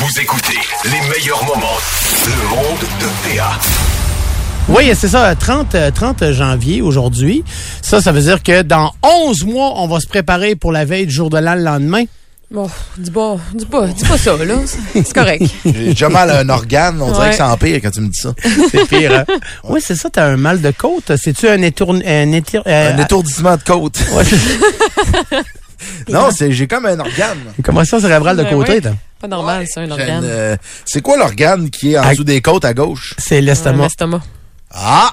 Vous écoutez les meilleurs moments. Le monde de PA. Oui, c'est ça, 30, euh, 30 janvier aujourd'hui. Ça, ça veut dire que dans 11 mois, on va se préparer pour la veille du jour de l'an le lendemain. Bon, dis pas, dis pas, dis pas ça, là. C'est correct. J'ai déjà mal à un organe. On dirait Ouais. que c'est empire quand tu me dis ça. C'est pire, hein? Oui, c'est ça, t'as un mal de côte. C'est-tu un étour... Un, étir- euh, Un étourdissement de côte. ouais. non, c'est j'ai comme un organe. Commotion cérébrale de côté, ouais. t'as. Pas normal, c'est un organe. une, euh, c'est quoi l'organe qui est en dessous des côtes à gauche? C'est l'estomac. estomac. Ah!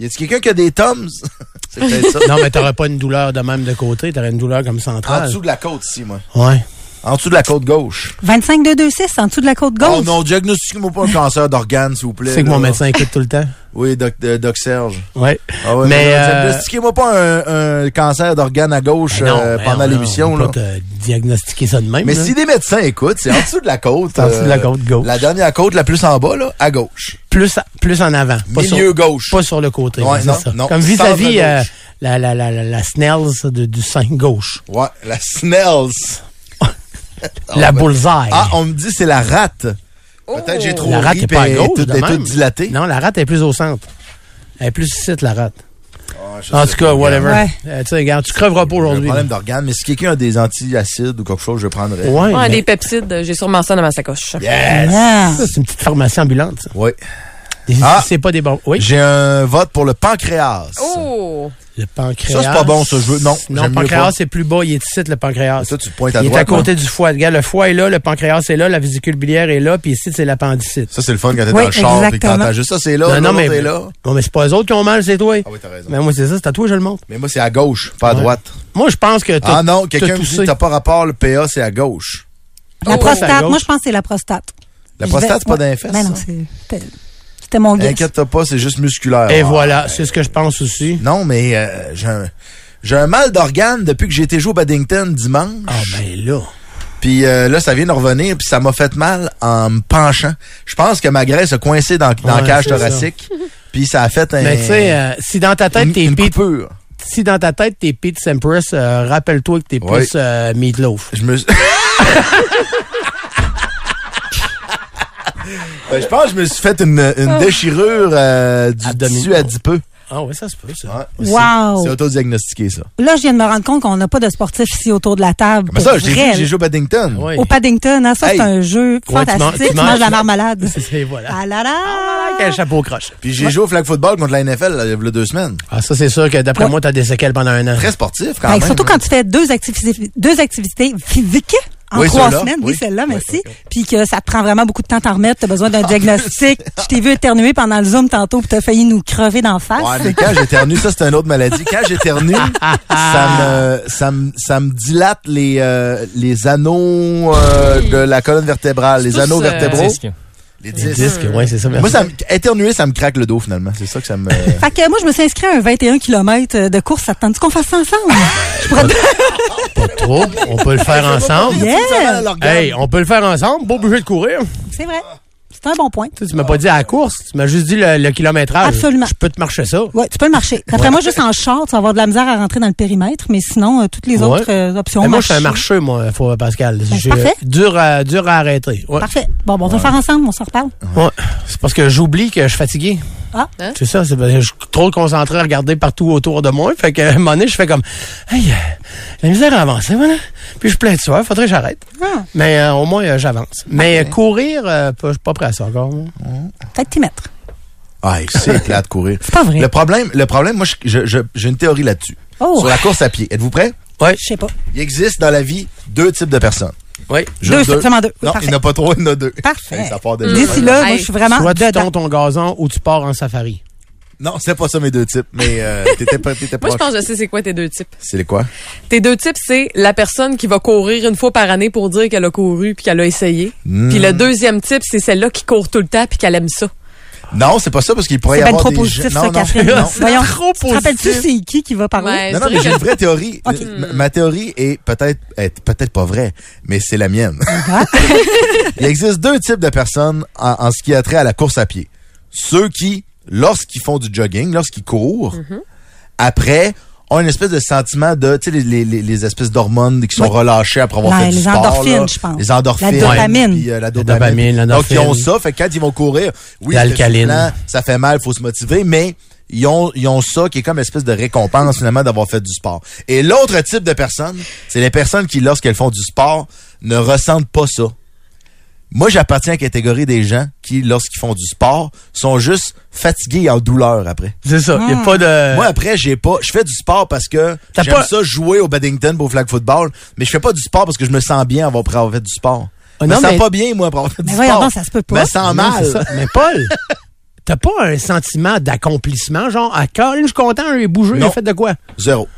Y a-t-il quelqu'un qui a des Toms? c'est peut-être ça. non, mais t'aurais pas une douleur de même de côté, t'aurais une douleur comme En centrale. dessous de la côte ici, moi. Ouais. En dessous de la côte gauche. 25 226 en dessous de la côte gauche. Oh non, diagnostiquez-moi pas un cancer d'organe, s'il vous plaît. C'est que mon médecin écoute tout le temps. Oui, doc, euh, doc Serge. Ouais. Ah ouais, Mais, mais euh, diagnostiquez-moi pas un, un cancer d'organe à gauche non, euh, pendant l'émission. On là. peut te diagnostiquer ça de même. Mais là. si des médecins écoutent, c'est en dessous de la côte. En dessous de la côte gauche. La dernière côte la plus en bas, là, à gauche. plus, plus en avant. Pas sur- Milieu gauche. Pas sur le côté. Ouais, non, ça. non. Comme vis-à-vis Centre euh, gauche. la, la, la, la, la Snells de- du sein gauche. Ouais, la Snells. La ben- bullseye. Ah, on me dit c'est la rate. Peut-être j'ai trop la rate ri, est pas à gauche. est toute dilatée. Non, la rate est plus au centre. Elle est plus ici, la rate. Ah, En tout cas, whatever. Ouais. Euh, tu sais, regarde, tu creveras pas J'ai un aujourd'hui. problème d'organe, mais si quelqu'un a des antiacides ou quelque chose, je prendrais. Ouais, Ouais, mais des pepsides, j'ai sûrement ça dans ma sacoche. Yes! Ah. ça, c'est une petite pharmacie ambulante. ça. Oui. Ah. C'est pas des bons. Oui. J'ai un vote pour le pancréas. Oh! Le pancréas. Ça, c'est pas bon, ça, je veux- non, Non, le pancréas, c'est plus bas. Il est ici, le pancréas. Ça, tu pointes à il est à côté hein? du foie. Regarde, le foie est là, le pancréas est là, la vésicule biliaire est là, puis ici, c'est l'appendicite. Ça, c'est le fun quand t'es Oui, dans le char et que exactement. t'entends juste ça, c'est là, Non, non, mais, t'es là. non, mais c'est pas eux autres qui ont mal, c'est toi. Ah oui, t'as raison. Mais moi, c'est ça, c'est à toi, je le montre. Mais moi, c'est à gauche, pas à Ouais. droite. Moi, je pense que t'as- Ah non, t'as quelqu'un me dit t'as pas rapport, le PA, c'est à gauche. La à prostate. Moi, je pense que c'est la prostate. La prostate, c'est pas les fesses, Ben non, c'est- c'était mon guess. Inquiète-toi pas, c'est juste musculaire. Et Ah, voilà, c'est ce que je pense aussi. Non, mais euh, j'ai un, j'ai un mal d'organe depuis que j'ai été joué au Paddington dimanche. Ah, ben là. Puis euh, là, ça vient de revenir, puis ça m'a fait mal en me penchant. Je pense que ma graisse a coincé dans, dans Ouais, la cage thoracique. Puis ça a fait un... Mais tu sais, euh, si dans ta tête, t'es Pete, coupure. si dans ta tête, t'es Pete Sampras, euh, rappelle-toi que t'es Ouais. plus euh, Meatloaf. Je me suis- Ben, je pense que je me suis fait une, une déchirure euh, du tissu adipeux. Ah oui, ça se peut, ça. Ouais. Wow. C'est autodiagnostiqué, ça. Là, je viens de me rendre compte qu'on n'a pas de sportifs ici autour de la table. Mais Pour ça, j'ai joué au Paddington. Oui. Au Paddington, hein, ça, Hey. c'est un jeu Ouais, tu fantastique. manges- Tu, tu manges la marmelade. C'est voilà. Ah là là! Avec un chapeau croche. Puis j'ai joué au flag football contre la NFL là, il y a deux semaines. Ah, ça, c'est sûr que d'après Ouais. moi, t'as des séquelles pendant un an. Très sportif quand même. surtout hein. quand tu fais deux activités, deux activités physiques en Oui, trois semaines. Oui, oui. celle-là, merci. oui. Puis que ça te prend vraiment beaucoup de temps à t'en remettre. Tu as besoin d'un diagnostic. Je t'ai vu éternuer pendant le Zoom tantôt puis tu as failli nous crever d'en face. Ouais, mais quand j'éternue, ça c'est une autre maladie. Quand j'éternue, ça me, ça me, ça me dilate les, euh, les anneaux euh, de la colonne vertébrale, les anneaux euh, vertébraux. Les Les disques. ouais, c'est ça. Moi, ça me, éternuer, ça me craque le dos finalement. C'est ça que ça me. Fait que moi, je me suis inscrit à un 21 km de course. Ça te tente qu'on fasse ça ensemble? Je pourrais te- Pas trop. On peut le faire ensemble. Yeah! Hey, on peut le faire ensemble. Pas obligé de courir. C'est vrai. C'est un bon point. Tu sais, tu m'as pas dit à la course. Tu m'as juste dit le, le kilométrage. Absolument. Je peux te marcher ça. Ouais, tu peux le marcher. D'après moi, juste en short, tu vas avoir de la misère à rentrer dans le périmètre, mais sinon, euh, toutes les Ouais. autres euh, options Mais moi, je suis un marcheur, moi, faut, Pascal. Ben, parfait. dur à, dur à arrêter. Ouais. Parfait. Bon, bon, on va le faire ensemble, on s'en reparle. Ouais. C'est parce que j'oublie que je suis fatigué. Ah. Hein? C'est ça, c'est parce que je suis trop concentré à regarder partout autour de moi. Fait que, à un moment donné, je fais comme, hey, euh, la misère à avancer, voilà. Puis je suis plein de soif, faudrait que j'arrête. Ah. Mais euh, au moins, euh, j'avance. Mais euh, courir, euh, pas- je suis pas prêt à ça encore. Peut-être t'y mettre. Ah, c'est plat de courir. C'est pas vrai. Le problème, le problème, moi, je- je- je- j'ai une théorie là-dessus. Oh, Sur la course à pied. Êtes-vous prêts? Ouais. je sais pas. Il existe dans la vie deux types de personnes. Oui. Juste Deux, seulement deux. Oui, Non, parfait. il n'y en a pas trois, il y en a deux. Parfait. D'ici là, moi, je suis vraiment Soit tu dedans. ton gazon ou tu pars en safari. Non, c'est pas ça mes deux types, mais euh, t'étais pas, t'étais Moi, je pense que je sais c'est quoi tes deux types. C'est les quoi? Tes deux types, c'est la personne qui va courir une fois par année pour dire qu'elle a couru puis qu'elle a essayé. Hmm. Puis le deuxième type, c'est celle-là qui court tout le temps puis qu'elle aime ça. Non, c'est pas ça parce qu'il pourrait y ben avoir trop des positif, gens- ça, non, non, Catherine. non. Voyons, trop tu te rappelles-tu c'est qui qui va parler? Ouais, Non, non, mais j'ai une vraie théorie. M- Ma théorie est peut-être est peut-être pas vraie, mais c'est la mienne. Il existe deux types de personnes en, en ce qui a trait à la course à pied. Ceux qui, lorsqu'ils font du jogging, lorsqu'ils courent, après, ont une espèce de sentiment de, tu sais, les, les, les- les espèces d'hormones qui sont Oui. relâchées après avoir La- fait du les sport. endorphines, là. je pense. Les endorphines. La dopamine. puis, euh, la dopamine, dopamine. Donc, ils ont ça. Fait que quand ils vont courir, oui, L'alcaline. ça fait mal, faut se motiver, mais ils ont, ils ont ça qui est comme une espèce de récompense finalement d'avoir fait du sport. Et l'autre type de personnes, c'est les personnes qui, lorsqu'elles font du sport, ne ressentent pas ça. Moi, j'appartiens à la catégorie des gens qui, lorsqu'ils font du sport, sont juste fatigués et en douleur après. C'est ça. Il n'y a pas de. Moi, après, j'ai pas. Je fais du sport parce que j'aime pas- ça jouer au badminton pour au flag football, mais je fais pas du sport parce que je me sens bien avoir après avoir fait du sport. Ah, je me non, sens mais- pas bien, moi, après avoir fait Mais du voyons sport. donc, ça se peut pas. Je me sens Non, mal. Mais Paul, t'as pas un sentiment d'accomplissement, genre, à Colin, je suis content, j'ai bougé, Non. j'ai fait de quoi? Zéro.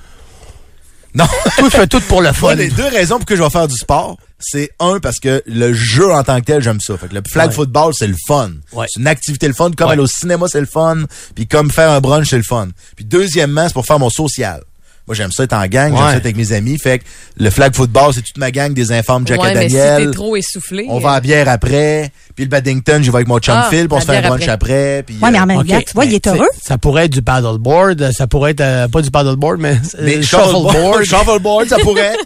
Non. Tout fait tout pour le fun. Moi, les deux raisons pour que je vais faire du sport, c'est un, parce que le jeu en tant que tel, j'aime ça. Fait que le flag Ouais. football, c'est le fun. Ouais. C'est une activité le fun. Comme Ouais. aller au cinéma, c'est le fun. Puis comme faire un brunch, c'est le fun. Puis deuxièmement, c'est pour faire mon social. Moi, j'aime ça être en gang, j'aime ça être avec mes amis. Fait que le flag football, c'est toute ma gang des informes Jack ouais, et mais si Daniel. t'es trop essoufflé. On va à la bière après. Puis le badminton, j'y vais avec mon chum Ah, Phil, puis on se la fait un bière brunch après. puis, Ouais, mais en euh, même tu vois, il est Mais, heureux. Ça pourrait être du paddleboard, ça pourrait être, euh, pas du paddleboard, mais, mais euh, shuffleboard, shuffleboard. shuffleboard, ça pourrait.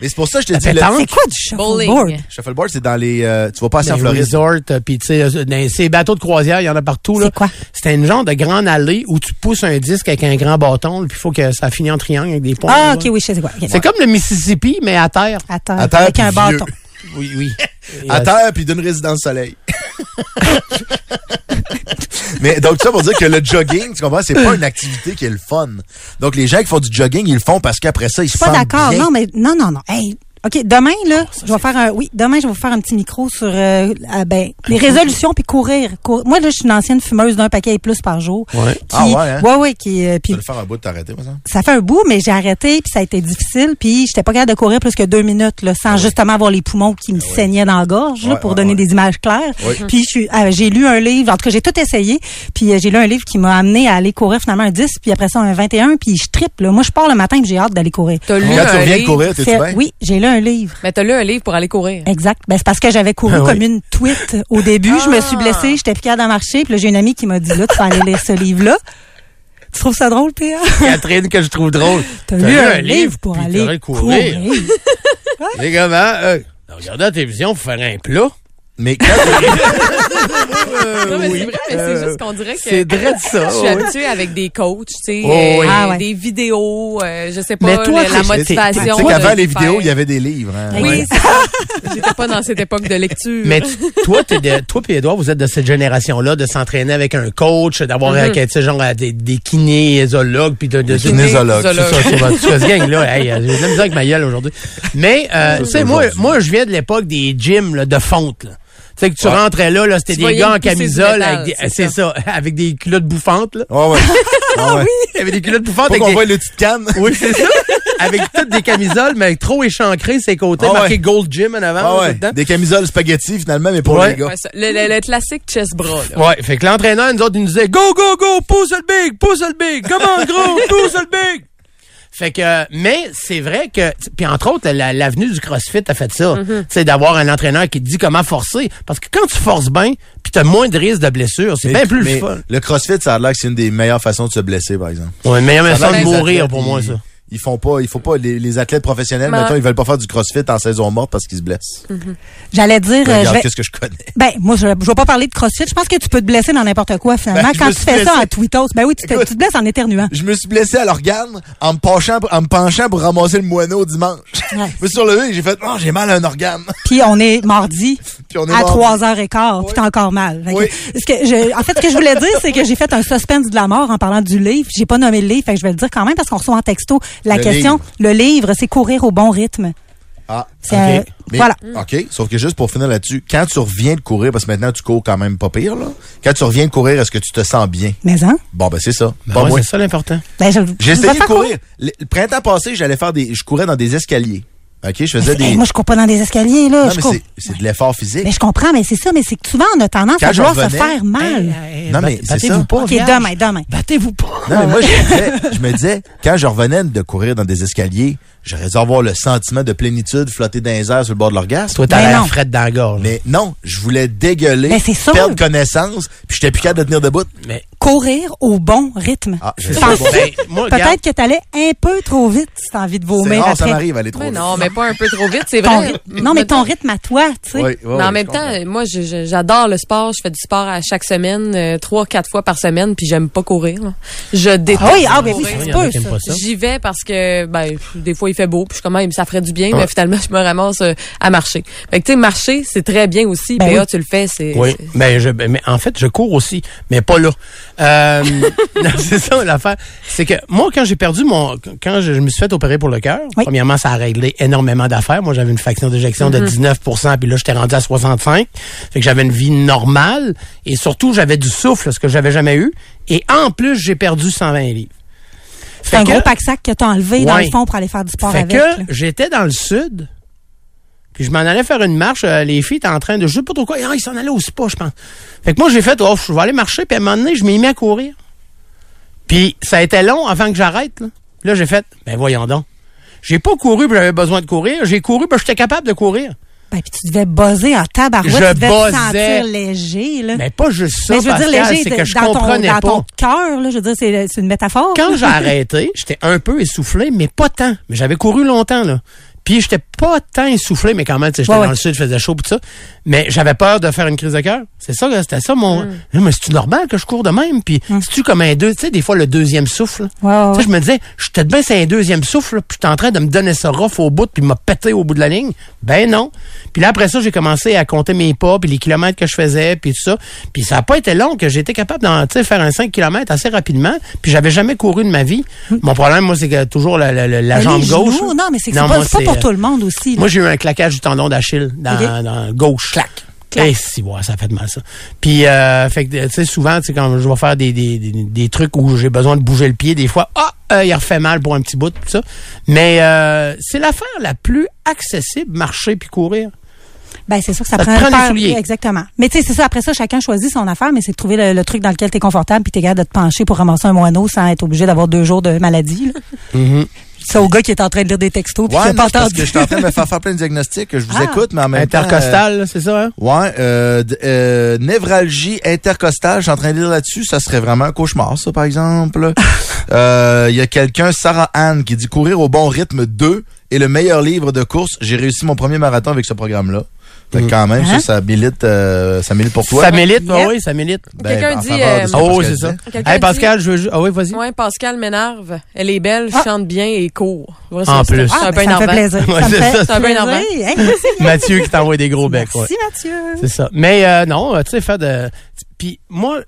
Mais c'est pour ça que je te dis. C'est quoi du shuffleboard? shuffleboard, c'est dans les... euh, tu vas pas assez en Des Floride. resorts, euh, puis tu sais, euh, dans ces bateaux de croisière, il y en a partout. là. C'est quoi? C'était une genre de grande allée où tu pousses un disque avec un grand bâton, puis il faut que ça finisse en triangle avec des points. Ah, là. ok, oui, je sais quoi. C'est comme le Mississippi, mais à terre. À terre, avec un bâton. Oui, oui. À terre, puis d'une résidence soleil. Mais donc ça pour dire que le jogging, tu comprends, c'est pas une activité qui est le fun. Donc les gens qui font du jogging, ils le font parce qu'après ça, ils se Pas sentent d'accord. bien. Non, mais non, non, non. Hey, OK, demain, là, je vais faire un. Oui, demain, je vais vous faire un petit micro sur euh, ah, ben, les résolutions puis courir. Cour- Moi, là, je suis une ancienne fumeuse d'un paquet et plus par jour. Ouais. Qui, Ah ouais, hein? Ouais, ouais, qui. euh, puis vas le faire un bout de t'arrêter, moi, ça? ça fait un bout, mais j'ai arrêté, puis ça a été difficile, puis j'étais pas capable de courir plus que deux minutes, là, sans justement avoir les poumons qui me saignaient dans la gorge, là, Ah pour ouais, donner ouais. des images claires. Oui. Puis je suis, euh, j'ai lu un livre, en tout cas j'ai tout essayé, puis euh, j'ai lu un livre qui m'a amené à aller courir finalement un 10, puis après ça un 21, puis je triple. là. Moi, je pars le matin, puis j'ai hâte d'aller courir. T'as lu Quand tu un reviens livre? courir, t'es-tu Fait- bien? oui, j'ai lu un livre. Mais t'as lu un livre pour aller courir. Exact. Ben, c'est parce que j'avais couru Ah oui. comme une tweet au début. Je me suis blessée, j'étais plus capable de marcher. Puis là, j'ai une amie qui m'a dit, là, tu vas aller lire ce livre-là. Tu trouves ça drôle, Théa? Catherine, que je trouve drôle. T'as lu un livre pour aller t'aurais courir. Les gars, euh, regarder la télévision pour faire un plat. Mais quand non, mais c'est vrai, mais c'est juste qu'on dirait que. C'est vrai de ça. Je suis oui. habituée avec des coachs, tu sais, Oh, euh, oui. Ah, ouais. des vidéos, euh, je sais pas, Mais toi, la, la t'es- tu sais motivation. qu'avant les vidéos, il y avait des livres. Hein? Oui, Ouais. c'est ça. J'étais pas dans cette époque de lecture. Mais tu- toi, t'es de, toi et Edouard, vous êtes de cette génération-là de s'entraîner avec un coach, d'avoir euh, tu sais, genre euh, des, des kinésiologues, puis de, de, Des kinésiologues. C'est ça, c'est ce gang-là. Hey, euh, j'ai de la misère avec ma gueule aujourd'hui. Mais, euh, tu sais, moi, moi, je viens de l'époque des gyms là, de fonte. Là. Tu sais que tu Ouais. rentrais là, là c'était des gars en camisole, métal, avec des, c'est ça. avec des culottes bouffantes. Là. Ouais, ouais. Ah ouais. Il y avait des culottes bouffantes Faut avec qu'on des... voit le petit canne. Oui, c'est ça. avec toutes des camisoles, mais trop échancrées, ses côtés, ouais. marqué Gold Gym en avant. Là, dedans. Des camisoles spaghetti, finalement, mais pour Ouais. les gars. Ouais, ça. le, le- le classique chest bras, là. Ouais, fait que l'entraîneur, nous autres, il nous disait Go, go, go, pousse le big, pousse le big, comment gros, pousse le big. Fait que, mais c'est vrai que, puis entre autres, la- l'avenue du CrossFit a fait ça. Tu sais, d'avoir un entraîneur qui te dit comment forcer. Parce que quand tu forces bien, puis t'as moins de risques de blessure, c'est bien plus mais le fun. Le CrossFit, ça a l'air que c'est une des meilleures façons de se blesser, par exemple. Ouais, meilleure Ça a façon de mourir pour moi, ça. Ils font pas, il faut pas, les, les athlètes professionnels, Mais- mettons, ils veulent pas faire du CrossFit en saison morte parce qu'ils se blessent. J'allais dire, Regarde, vais, qu'est-ce que je connais. ben, moi, je, je vais pas parler de CrossFit. Je pense que tu peux te blesser dans n'importe quoi, finalement. Ben, Quand tu fais ça en tweetos, ben oui, tu te, Écoute. tu te blesses en éternuant. Je me suis blessé à l'organe en me penchant, en me penchant pour ramasser le moineau dimanche. Ouais. Je me suis relevé j'ai fait, oh, j'ai mal à un organe. Puis on est mardi Puis on est à mardi. 3h15, puis t'as encore mal. Que- Oui. ce que je- en fait, ce que je voulais dire, c'est que j'ai fait un suspense de la mort en parlant du livre. J'ai pas nommé le livre, fait que je vais le dire quand même parce qu'on reçoit en texto la Le question. Le livre, c'est courir au bon rythme. Ah, C'est Ok. un- Mais- voilà. OK. Sauf que juste pour finir là-dessus, quand tu reviens de courir, parce que maintenant tu cours quand même pas pire, là. Quand tu reviens de courir, est-ce que tu te sens bien? Mais hein? Bon, ben, c'est ça. Ben ouais, c'est ça l'important. Ben, je, J'ai essayé de courir. Le, le printemps passé, j'allais faire des, je courais dans des escaliers. OK? Je faisais des, Hey, moi, je cours pas dans des escaliers, là. non, je mais cours. c'est, c'est de l'effort physique. Mais je comprends, mais c'est ça, mais c'est que souvent, on a tendance Quand à vouloir se faire mal. Hey, hey, Non, mais c'est battez-vous ça. pas. OK, demain, demain. Battez-vous pas. Non, mais moi, je me, disais, je me disais, quand je revenais de courir dans des escaliers, j'aurais dû avoir le sentiment de plénitude, flotter dans les airs sur le bord de l'orgasme. Toi, t'as Ben l'air frette dans la gorge. Mais non, je voulais dégueuler, Ben, c'est sûr. perdre connaissance, puis j'étais plus capable de tenir debout. Mais, Courir au bon rythme. Ah, c'est ça. Ben, Peut-être que t'allais un peu trop vite si t'as envie de C'est vomir rare, ça après. m'arrive, aller trop Mais vite. non, mais pas un peu trop vite, c'est vrai. rythme- non, mais ton rythme à toi, tu sais. Oui, oui, Mais en je même comprends. temps, moi, je- je- j'adore le sport. Je fais du sport à chaque semaine, euh, trois, quatre fois par semaine, puis j'aime pas courir. là. Je déteste Ah oui, ah, ben oui, ça ça. ça. J'y vais parce que ben des fois il fait beau, puis je suis comme Ah, ça ferait du bien, mais finalement je me ramasse euh, à marcher. Fait que tu sais marcher, c'est très bien aussi. Ben PA, oui. tu le fais, c'est Oui, mais, je, mais en fait, je cours aussi, mais pas là. Euh, c'est ça l'affaire. C'est que moi, quand j'ai perdu mon, quand je, je me suis fait opérer pour le cœur, Oui. premièrement, ça a réglé énormément d'affaires. Moi, j'avais une fraction d'éjection de 19% puis là, j'étais rendu à 65. Fait que j'avais une vie normale et surtout, j'avais du souffle, ce que j'avais jamais eu. Et en plus, j'ai perdu 120 livres. C'est un que- gros pack-sac que t'as enlevé dans le fond pour aller faire du sport fait avec. que j'étais dans le sud. Puis je m'en allais faire une marche. euh, les filles étaient en train de... Je sais pas trop quoi. Ah, ils s'en allaient au spa, je pense. Fait que moi, j'ai fait, oh, je vais aller marcher. Puis à un moment donné, je m'ai mis à courir. Puis ça a été long avant que j'arrête. Là, Puis là j'ai fait, ben voyons donc. J'ai pas couru puis j'avais besoin de courir. J'ai couru parce que j'étais capable de courir. Ben, puis tu devais buzzer en tabarouette. Je tu devais te buzzais. sentir léger, là. Mais pas juste ça, Mais je veux dire léger c'est que je dans ton, comprenais dans ton cœur, là. Je veux dire, c'est c'est une métaphore. Quand j'ai arrêté, j'étais un peu essoufflé, mais pas tant. Mais j'avais couru longtemps, là. Puis j'étais pas tant essoufflé, mais quand même, j'étais Ouais, dans le sud, il faisait chaud pis tout ça. Mais j'avais peur de faire une crise de cœur. C'est ça, c'était ça mon. Mm. Non, Mais c'est normal que je cours de même? Puis c'est-tu comme un deux, tu sais, des fois le deuxième souffle? Ouais, Tu sais, je me disais, j'étais bien c'est un deuxième souffle, puis j'étais en train de me donner ça rough au bout, puis m'a pété au bout de la ligne. Ben non. Puis là après ça, j'ai commencé à compter mes pas, puis les kilomètres que je faisais, puis tout ça. Puis ça a pas été long que j'étais capable sais, faire un 5 km assez rapidement. Puis j'avais jamais couru de ma vie. Mon problème, moi, c'est que toujours la, la, la- la jambe gauche. genoux, non, mais c'est pas, pour tout le monde aussi. là. Moi, j'ai eu un claquage du tendon d'Achille dans, gauche. Clac. Clac. Eh, si, ouais, ça fait de mal, ça. Puis, euh, fait que, tu sais, souvent, tu sais, quand je vais faire des, des, des, des trucs où j'ai besoin de bouger le pied, des fois, ah, euh, il refait mal pour un petit bout, tout ça. Mais euh, c'est l'affaire la plus accessible, marcher puis courir. Ben, c'est sûr que ça, prend, prend souliers. Exactement. Mais tu sais, c'est ça. Après ça, chacun choisit son affaire, mais c'est de trouver le, le truc dans lequel tu es confortable puis tu es capable de te pencher pour ramasser un moineau sans être obligé d'avoir deux jours de maladie. là. Mm-hmm. C'est au gars qui est en train de lire des textos puis Ouais, non, pas parce que je suis en train de me faire faire plein de diagnostics. Je vous Ah. écoute, mais en même temps... Intercostal, là, c'est ça, hein? euh, ouais, euh, euh, névralgie intercostale, je suis en train de lire là-dessus. Ça serait vraiment un cauchemar, ça, par exemple. Euh, Il y a quelqu'un, Sarah Anne, qui dit courir au bon rythme 2 est le meilleur livre de course. J'ai réussi mon premier marathon avec ce programme-là. Que quand même, Hein? ça, ça milite, euh, ça milite pour toi. Ça milite, Yep. oui, ça milite. Ben, Quelqu'un en dit, euh, Oh, c'est ça. Hey, Pascal, je veux... ju- Ah oui, vas-y. Ouais, Pascal m'énerve. Elle est belle, Ah. chante bien et court. En c'est- plus. C'est Ah, un ben, peu ça fait énervant. plaisir. Ouais, ça c'est fait ça. C'est un peu plaisir. énervant. Mathieu qui t'envoie des gros becs, ouais. Merci, Mathieu. C'est ça. Mais euh, non, euh, tu sais, faire de. Puis moi,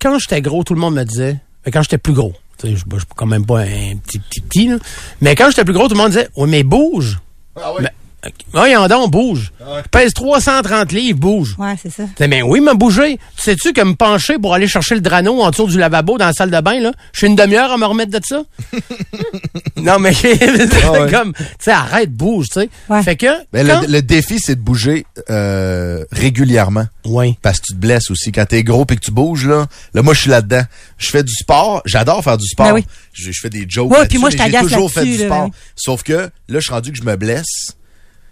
quand j'étais gros, tout le monde me disait. mais Quand j'étais plus gros, tu sais, je suis quand même pas un petit petit petit, là. Mais quand j'étais plus gros, tout le monde disait Oui, mais bouge. Ah oui. Mais, voyons donc, bouge. Je pèse 330 livres, bouge. Ouais, c'est ça. Mais oui, me bouger. Sais-tu que me pencher pour aller chercher le drano en dessous du lavabo dans la salle de bain, là, je suis une demi-heure à me remettre de ça? non, mais c'est Ah ouais. comme, tu sais, arrête, bouge, tu sais. Ouais. Fait que. Ben, quand- le, le défi, c'est de bouger euh, régulièrement. Oui. Parce que tu te blesses aussi. Quand t'es gros et que tu bouges, là, là, moi, je suis là-dedans. Je fais du sport. J'adore faire du sport. Ben oui. je, je fais des jokes. Ouais, puis moi, je mais J'ai toujours fait du sport. ouais. Sauf que, là, je suis rendu que je me blesse.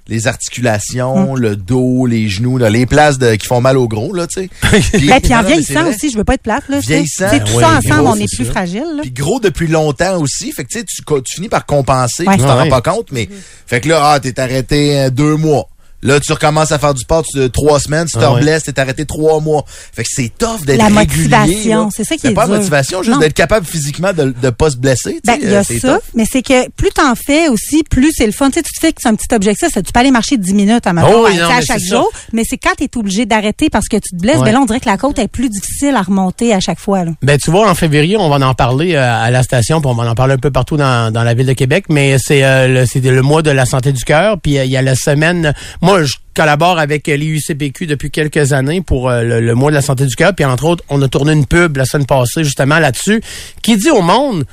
Les articulations, Hum. le dos, les genoux, là, les places de, qui font mal au gros, là, tu sais. Puis, Ben, puis en non, vieillissant aussi, je veux pas être plate, là. tu sais. Vieillissant, Tu sais, tout ça ensemble, gros, on est plus ça. fragile, là. Puis gros depuis longtemps aussi. Fait que tu sais, tu, finis par compenser, Ouais. tu t'en Ouais. rends pas compte, mais fait que là, ah, t'es arrêté euh, deux mois. Là, tu recommences à faire du sport tu, trois semaines, tu te Ah ouais. reblesses, t'es arrêté trois mois. Fait que c'est tough d'être La régulier, motivation, c'est ça qui est pas la dur. motivation, juste d'être capable physiquement de de pas se blesser. Ben, il y a euh, ça, tough. mais c'est que plus t'en fais aussi, plus c'est le fun. Tu sais, tu te fais que c'est un petit objectif, ça, tu peux aller marcher 10 minutes à, matin, Oh oui, non, à chaque ça. jour, mais c'est quand tu es obligé d'arrêter parce que tu te blesses, Ouais. ben là, on dirait que la côte est plus difficile à remonter à chaque fois. Là. Ben tu vois, en février, on va en parler euh, à la station, puis on va en parler un peu partout dans, dans la ville de Québec. Mais c'est euh, le, mois de la santé du cœur, puis euh, il y a la semaine. Moi, je collabore avec l'IUCPQ depuis quelques années pour euh, le, le mois de la santé du cœur. Puis entre autres, on a tourné une pub la semaine passée justement là-dessus, qui dit au monde.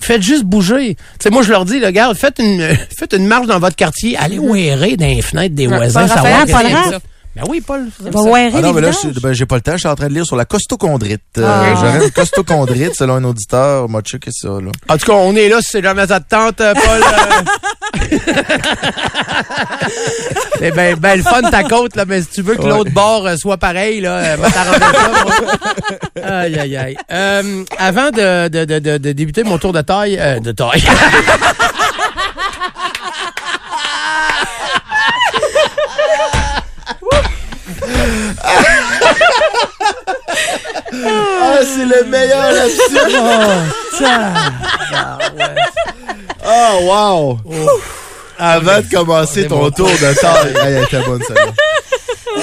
Faites juste bouger. Tu sais, moi, je leur dis, le gars, faites une, faites une marche dans votre quartier, allez ouérer dans les fenêtres des voisins, pas savoir Raphaël, Ben oui, Paul. Va voir Ah non, mais là, ben, j'ai pas le temps. Je suis en train de lire sur la costochondrite. Euh, Ah. J'aurais une costochondrite, selon un auditeur. Moi, checker ça, là. En tout cas, on est là si c'est jamais ça te tente, euh, Paul. euh. C'est ben, ben le fun ta côte, là, mais si tu veux que Ouais. l'autre bord euh, soit pareil, là, euh, va t'arranger ça. moi. Aïe, aïe, aïe. Euh, avant de, de, de, de, de débuter mon tour de taille, euh, de taille. Ah, c'est le meilleur là-dessus! Oh, wow! Avant de commencer ton tour de taille. Aïe, elle était bonne, celle-là.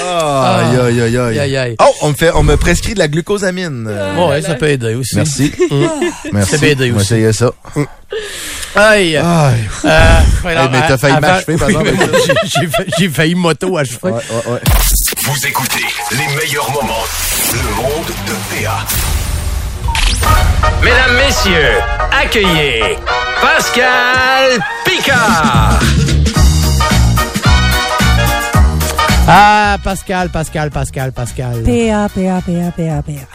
Ah, aïe, aïe, aïe, aïe. Aïe, aïe. Oh, on me fait, on me prescrit de la glucosamine. Euh, ouais, ça peut aider aussi. Merci. Merci. C'est bien aidé On va aussi. essayer ça. Aïe. Aïe. Euh, Hey, mais t'as failli avant- m'achever, par exemple, ça. J'ai- j'ai fa- J'ai failli moto achever. Ouais, ouais, ouais. Vous écoutez les meilleurs moments. Le monde de PA. Mesdames, Messieurs, accueillez Pascal Picard. Ah, Pascal, Pascal, Pascal, Pascal. PA, PA, PA, PA, PA.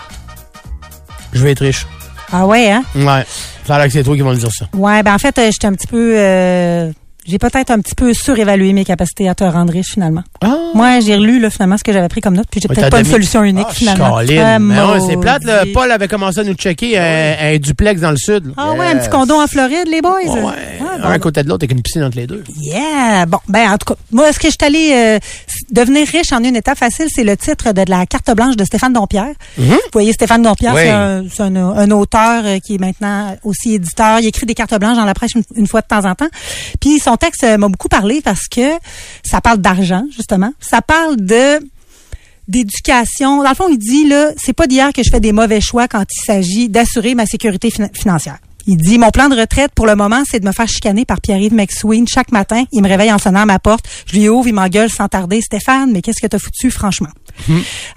Je vais être riche. Ah ouais, hein? Ouais. Ça a l'air que c'est toi qui vas me dire ça. Ouais, ben en fait, euh, j'étais un petit peu... euh, j'ai peut-être un petit peu surévalué mes capacités à te rendre riche, finalement. Ah. Moi, j'ai relu là, finalement ce que j'avais pris comme note, puis j'ai peut-être pas une solution unique, Ah, finalement. Ah, c'est plate, là. Paul avait commencé à nous checker un, un duplex dans le sud. là. Ah ouais, un petit condo en Floride, les boys? Ouais. Ah, Un à côté de l'autre avec une piscine entre les deux. Yeah! Bon, ben en tout cas, moi, est-ce que je suis allée euh, devenir riche en une étape facile? C'est le titre de la carte blanche de Stéphane Dompierre. Vous voyez, Stéphane Dompierre, Oui. c'est un, c'est un- un auteur euh, qui est maintenant aussi éditeur. Il écrit des cartes blanches dans la presse une, une fois de temps en temps. Puis son texte euh, m'a beaucoup parlé parce que ça parle d'argent, justement. Ça parle de d'éducation. Dans le fond, il dit là, c'est pas d'hier que je fais des mauvais choix quand il s'agit d'assurer ma sécurité fina- financière. Il dit mon plan de retraite pour le moment, c'est de me faire chicaner par Pierre-Yves McSween chaque matin. Il me réveille en sonnant à ma porte. Je lui ouvre, il m'engueule sans tarder. Stéphane, mais qu'est-ce que t'as foutu, franchement?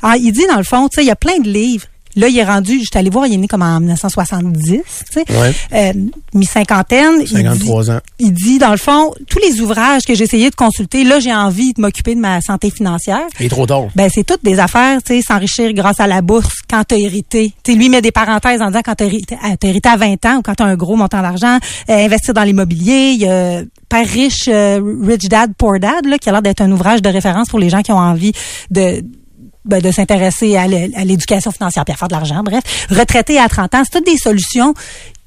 Alors, il dit, dans le fond, tu sais, il y a plein de livres. Là, il est rendu, je suis allée voir, il est né comme en 1970, tu sais, Ouais. euh, mi-cinquantaine. Il dit- 53 ans. il dit, dans le fond, tous les ouvrages que j'ai essayé de consulter, là, j'ai envie de m'occuper de ma santé financière. Il est trop tard. Ben, c'est toutes des affaires, tu sais, s'enrichir grâce à la bourse quand t'as hérité. Tu sais, lui met des parenthèses en disant quand t'as hérité, hérité à 20 ans ou quand t'as un gros montant d'argent, euh, investir dans l'immobilier. Il y a Père riche, euh, Rich Dad, Poor Dad, là, qui a l'air d'être un ouvrage de référence pour les gens qui ont envie de ben, de s'intéresser à l'é- à l'éducation financière puis à faire de l'argent. Bref, retraité à 30 ans, c'est toutes des solutions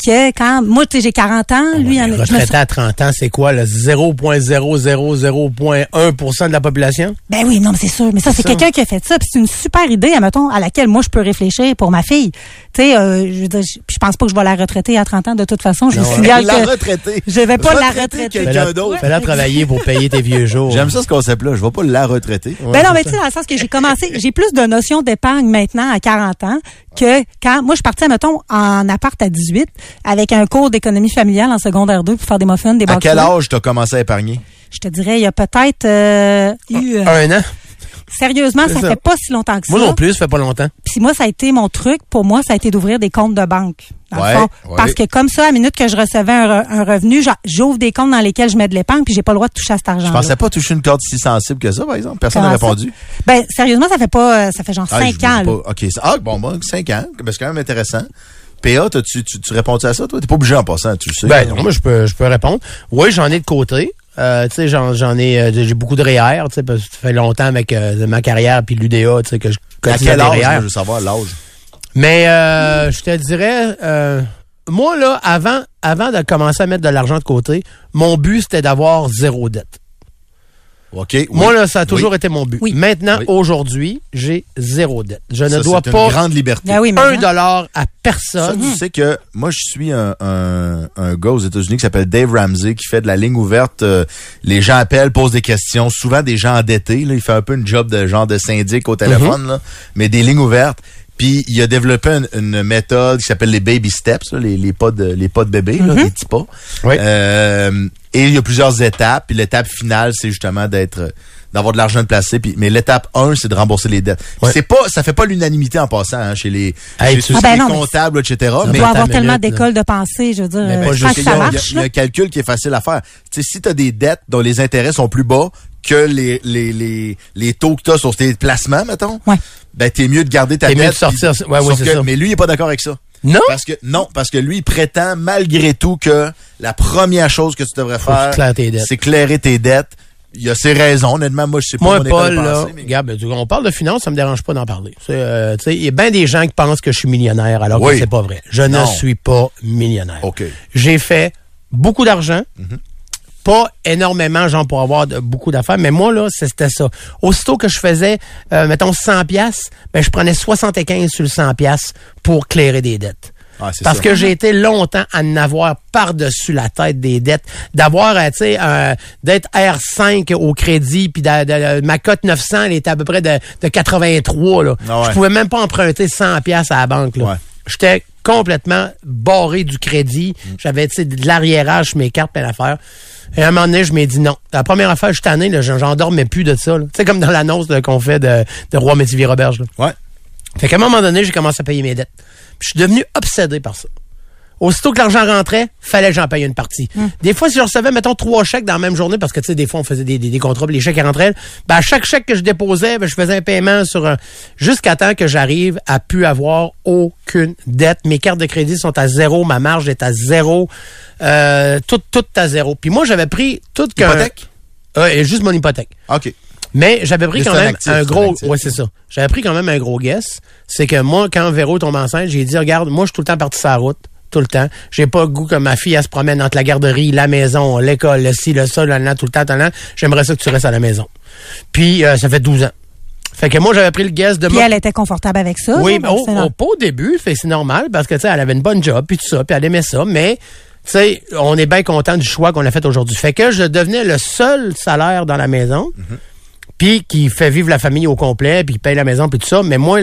que quand moi tu sais j'ai 40 ans, lui il en a- me suis- Retraité à 30 ans, c'est quoi, le 0.000.1% de la population? Ben oui, non, mais c'est sûr. Mais ça, c'est quelqu'un qui a fait ça. Puis c'est une super idée, admettons, à laquelle moi, je peux réfléchir pour ma fille. Tu sais, euh, je, veux dire, je pense pas que je vais la retraiter à 30 ans de toute façon. Je vous signale La que retraiter. je vais pas la Retraiter quelqu'un d'autre. fais-la travailler pour payer tes vieux jours. J'aime ça ce concept-là. Je vais pas la retraiter. Ouais, Ben non, mais tu sais, dans le sens que j'ai commencé, j'ai plus de notions d'épargne maintenant à 40 ans que quand, moi, je partais, mettons, en appart à 18 avec un cours d'économie familiale en secondaire 2 pour faire des muffins, des À quel âge t'as commencé à épargner? Je te dirais, il y a peut-être euh, eu... euh, Un an. sérieusement, ça, ça. fait pas si longtemps que ça. Moi non plus, ça fait pas longtemps. Puis moi, ça a été mon truc. Pour moi, ça a été d'ouvrir des comptes de banque. dans le Ouais, fond. ouais. Parce que comme ça, à la minute que je recevais un, re- un revenu, j'ouvre des comptes dans lesquels je mets de l'épargne, puis j'ai pas le droit de toucher à cet argent. Je pensais pas toucher une corde si sensible que ça, par exemple. Personne n'a répondu. Ben, sérieusement, ça fait pas, euh, ça fait genre Ah, cinq je ans. pas. OK. Ah, bon, bon, 5 ans. Ben, c'est quand même intéressant. PA, t'as-tu- tu, tu réponds à ça, toi? T'es pas obligé en passant, tu le sais. Ben non, moi je peux je peux répondre. Oui, j'en ai de côté. Euh, tu sais, j'en, j'en ai euh, j'ai beaucoup de REER, tu sais, parce que ça fait longtemps avec euh, ma carrière puis l'UDA, tu sais, que je continue quel âge? REER. Je veux savoir l'âge? Mais euh, je te dirais, moi là, avant, avant de commencer à mettre de l'argent de côté, mon but c'était d'avoir zéro dette. OK. oui. Moi là, ça a toujours Oui. été mon but. Oui. Maintenant, Oui. aujourd'hui, j'ai zéro dette. Je ne Ça, dois c'est pas une grande liberté. Ben un hein? dollar à Ça, personne. tu sais que moi, je suis un, un, un gars aux États-Unis qui s'appelle Dave Ramsey qui fait de la ligne ouverte. Euh, les gens appellent, posent des questions. Souvent des gens endettés. Là, il fait un peu une job de genre de syndic au téléphone, là, mais des lignes ouvertes. Puis il a développé une, une méthode qui s'appelle les baby steps, là, les, les pas de les pas de bébé, là, les petits pas. Oui. Euh, et il y a plusieurs étapes. Puis l'étape finale, c'est justement d'être d'avoir de l'argent de placer. Puis, mais l'étape 1, c'est de rembourser les dettes. Ouais. C'est pas, ça fait pas l'unanimité en passant hein, chez les, Hey, chez Ah ben les non, mais comptables, etc. On Mais doit attends avoir tellement d'écoles de pensée, je veux dire, Mais euh, tant juste que il y, ça a, marche. il y a là. un calcul qui est facile à faire. Tu sais, si tu as des dettes dont les intérêts sont plus bas que les, les, les, les taux que tu as sur tes placements, mettons, Ouais. Ben t'es mieux de garder ta T'es dette. mieux de sortir. Ouais, que- ça. Mais lui, il est pas d'accord avec ça. Non? Parce que non, parce que lui, il prétend malgré tout que la première chose que tu devrais Faut faire, c'est clairer tes dettes. Il a ses raisons. Honnêtement, moi, je sais pas Moi, mon Paul, là, pensée, mais- regarde, ben, on parle de finances, ça me dérange pas d'en parler. Euh, Il y a bien des gens qui pensent que je suis millionnaire alors Oui. que c'est pas vrai. Je Non. ne suis pas millionnaire. J'ai fait beaucoup d'argent. Mhm. Pas énormément, genre, pour avoir de- beaucoup d'affaires, mais moi, là, c'était ça. Aussitôt que je faisais, euh, mettons, 100 pièces, ben, je prenais 75 sur le 100 pièces pour clairer des dettes. Ah, Parce ça. que j'ai été longtemps à en avoir par-dessus la tête des dettes, d'avoir, euh, tu sais, euh, d'être R5 au crédit, puis de, de- ma cote 900, elle était à peu près de, de 83. Là. Ah ouais. Je pouvais même pas emprunter 100 pièces à la banque. Là. Ouais. J'étais complètement barré du crédit. J'avais, de l'arriérage sur mes cartes, plein d'affaires. Et à un moment donné, je m'ai dit non. La première affaire, je suis tanné, là, j'en j'en dormais plus de ça. Tu sais, comme dans l'annonce qu'on fait de, de Roi Métivier Roberge. là. Ouais. Fait qu'à un moment donné, j'ai commencé à payer mes dettes. Puis je suis devenu obsédé par ça. Aussitôt que l'argent rentrait, fallait que j'en paye une partie. Des fois, si je recevais, mettons, trois chèques dans la même journée, parce que, tu sais, des fois, on faisait des, des, des contrats, puis les chèques rentraient, ben, à chaque chèque que je déposais, ben, je faisais un paiement sur un... Jusqu'à temps que j'arrive à plus avoir aucune dette. Mes cartes de crédit sont à zéro, ma marge est à zéro, euh, tout, tout à zéro. Puis moi, j'avais pris tout qu'un... Hypothèque? Euh, juste mon hypothèque. OK. Mais j'avais pris Mais quand même un gros. Ouais, c'est ça. J'avais pris quand même un gros guess. C'est que moi, quand Véro tombe enceinte, j'ai dit regarde, moi, je suis tout le temps parti sur la route. Tout le temps. J'ai pas le goût que ma fille, elle se promène entre la garderie, la maison, l'école, le ci, le ça, le là, tout le temps, tout le temps. J'aimerais ça que tu restes à la maison. Puis, euh, ça fait 12 ans. Fait que moi, j'avais pris le guess de Puis elle était confortable avec ça. Oui, mais au, pas au début, fait que c'est normal parce que tu sais, elle avait une bonne job puis tout ça, puis elle aimait ça, mais tu sais, on est bien content du choix qu'on a fait aujourd'hui. Fait que je devenais le seul salaire dans la maison, puis qui fait vivre la famille au complet, puis qui paye la maison puis tout ça, mais moi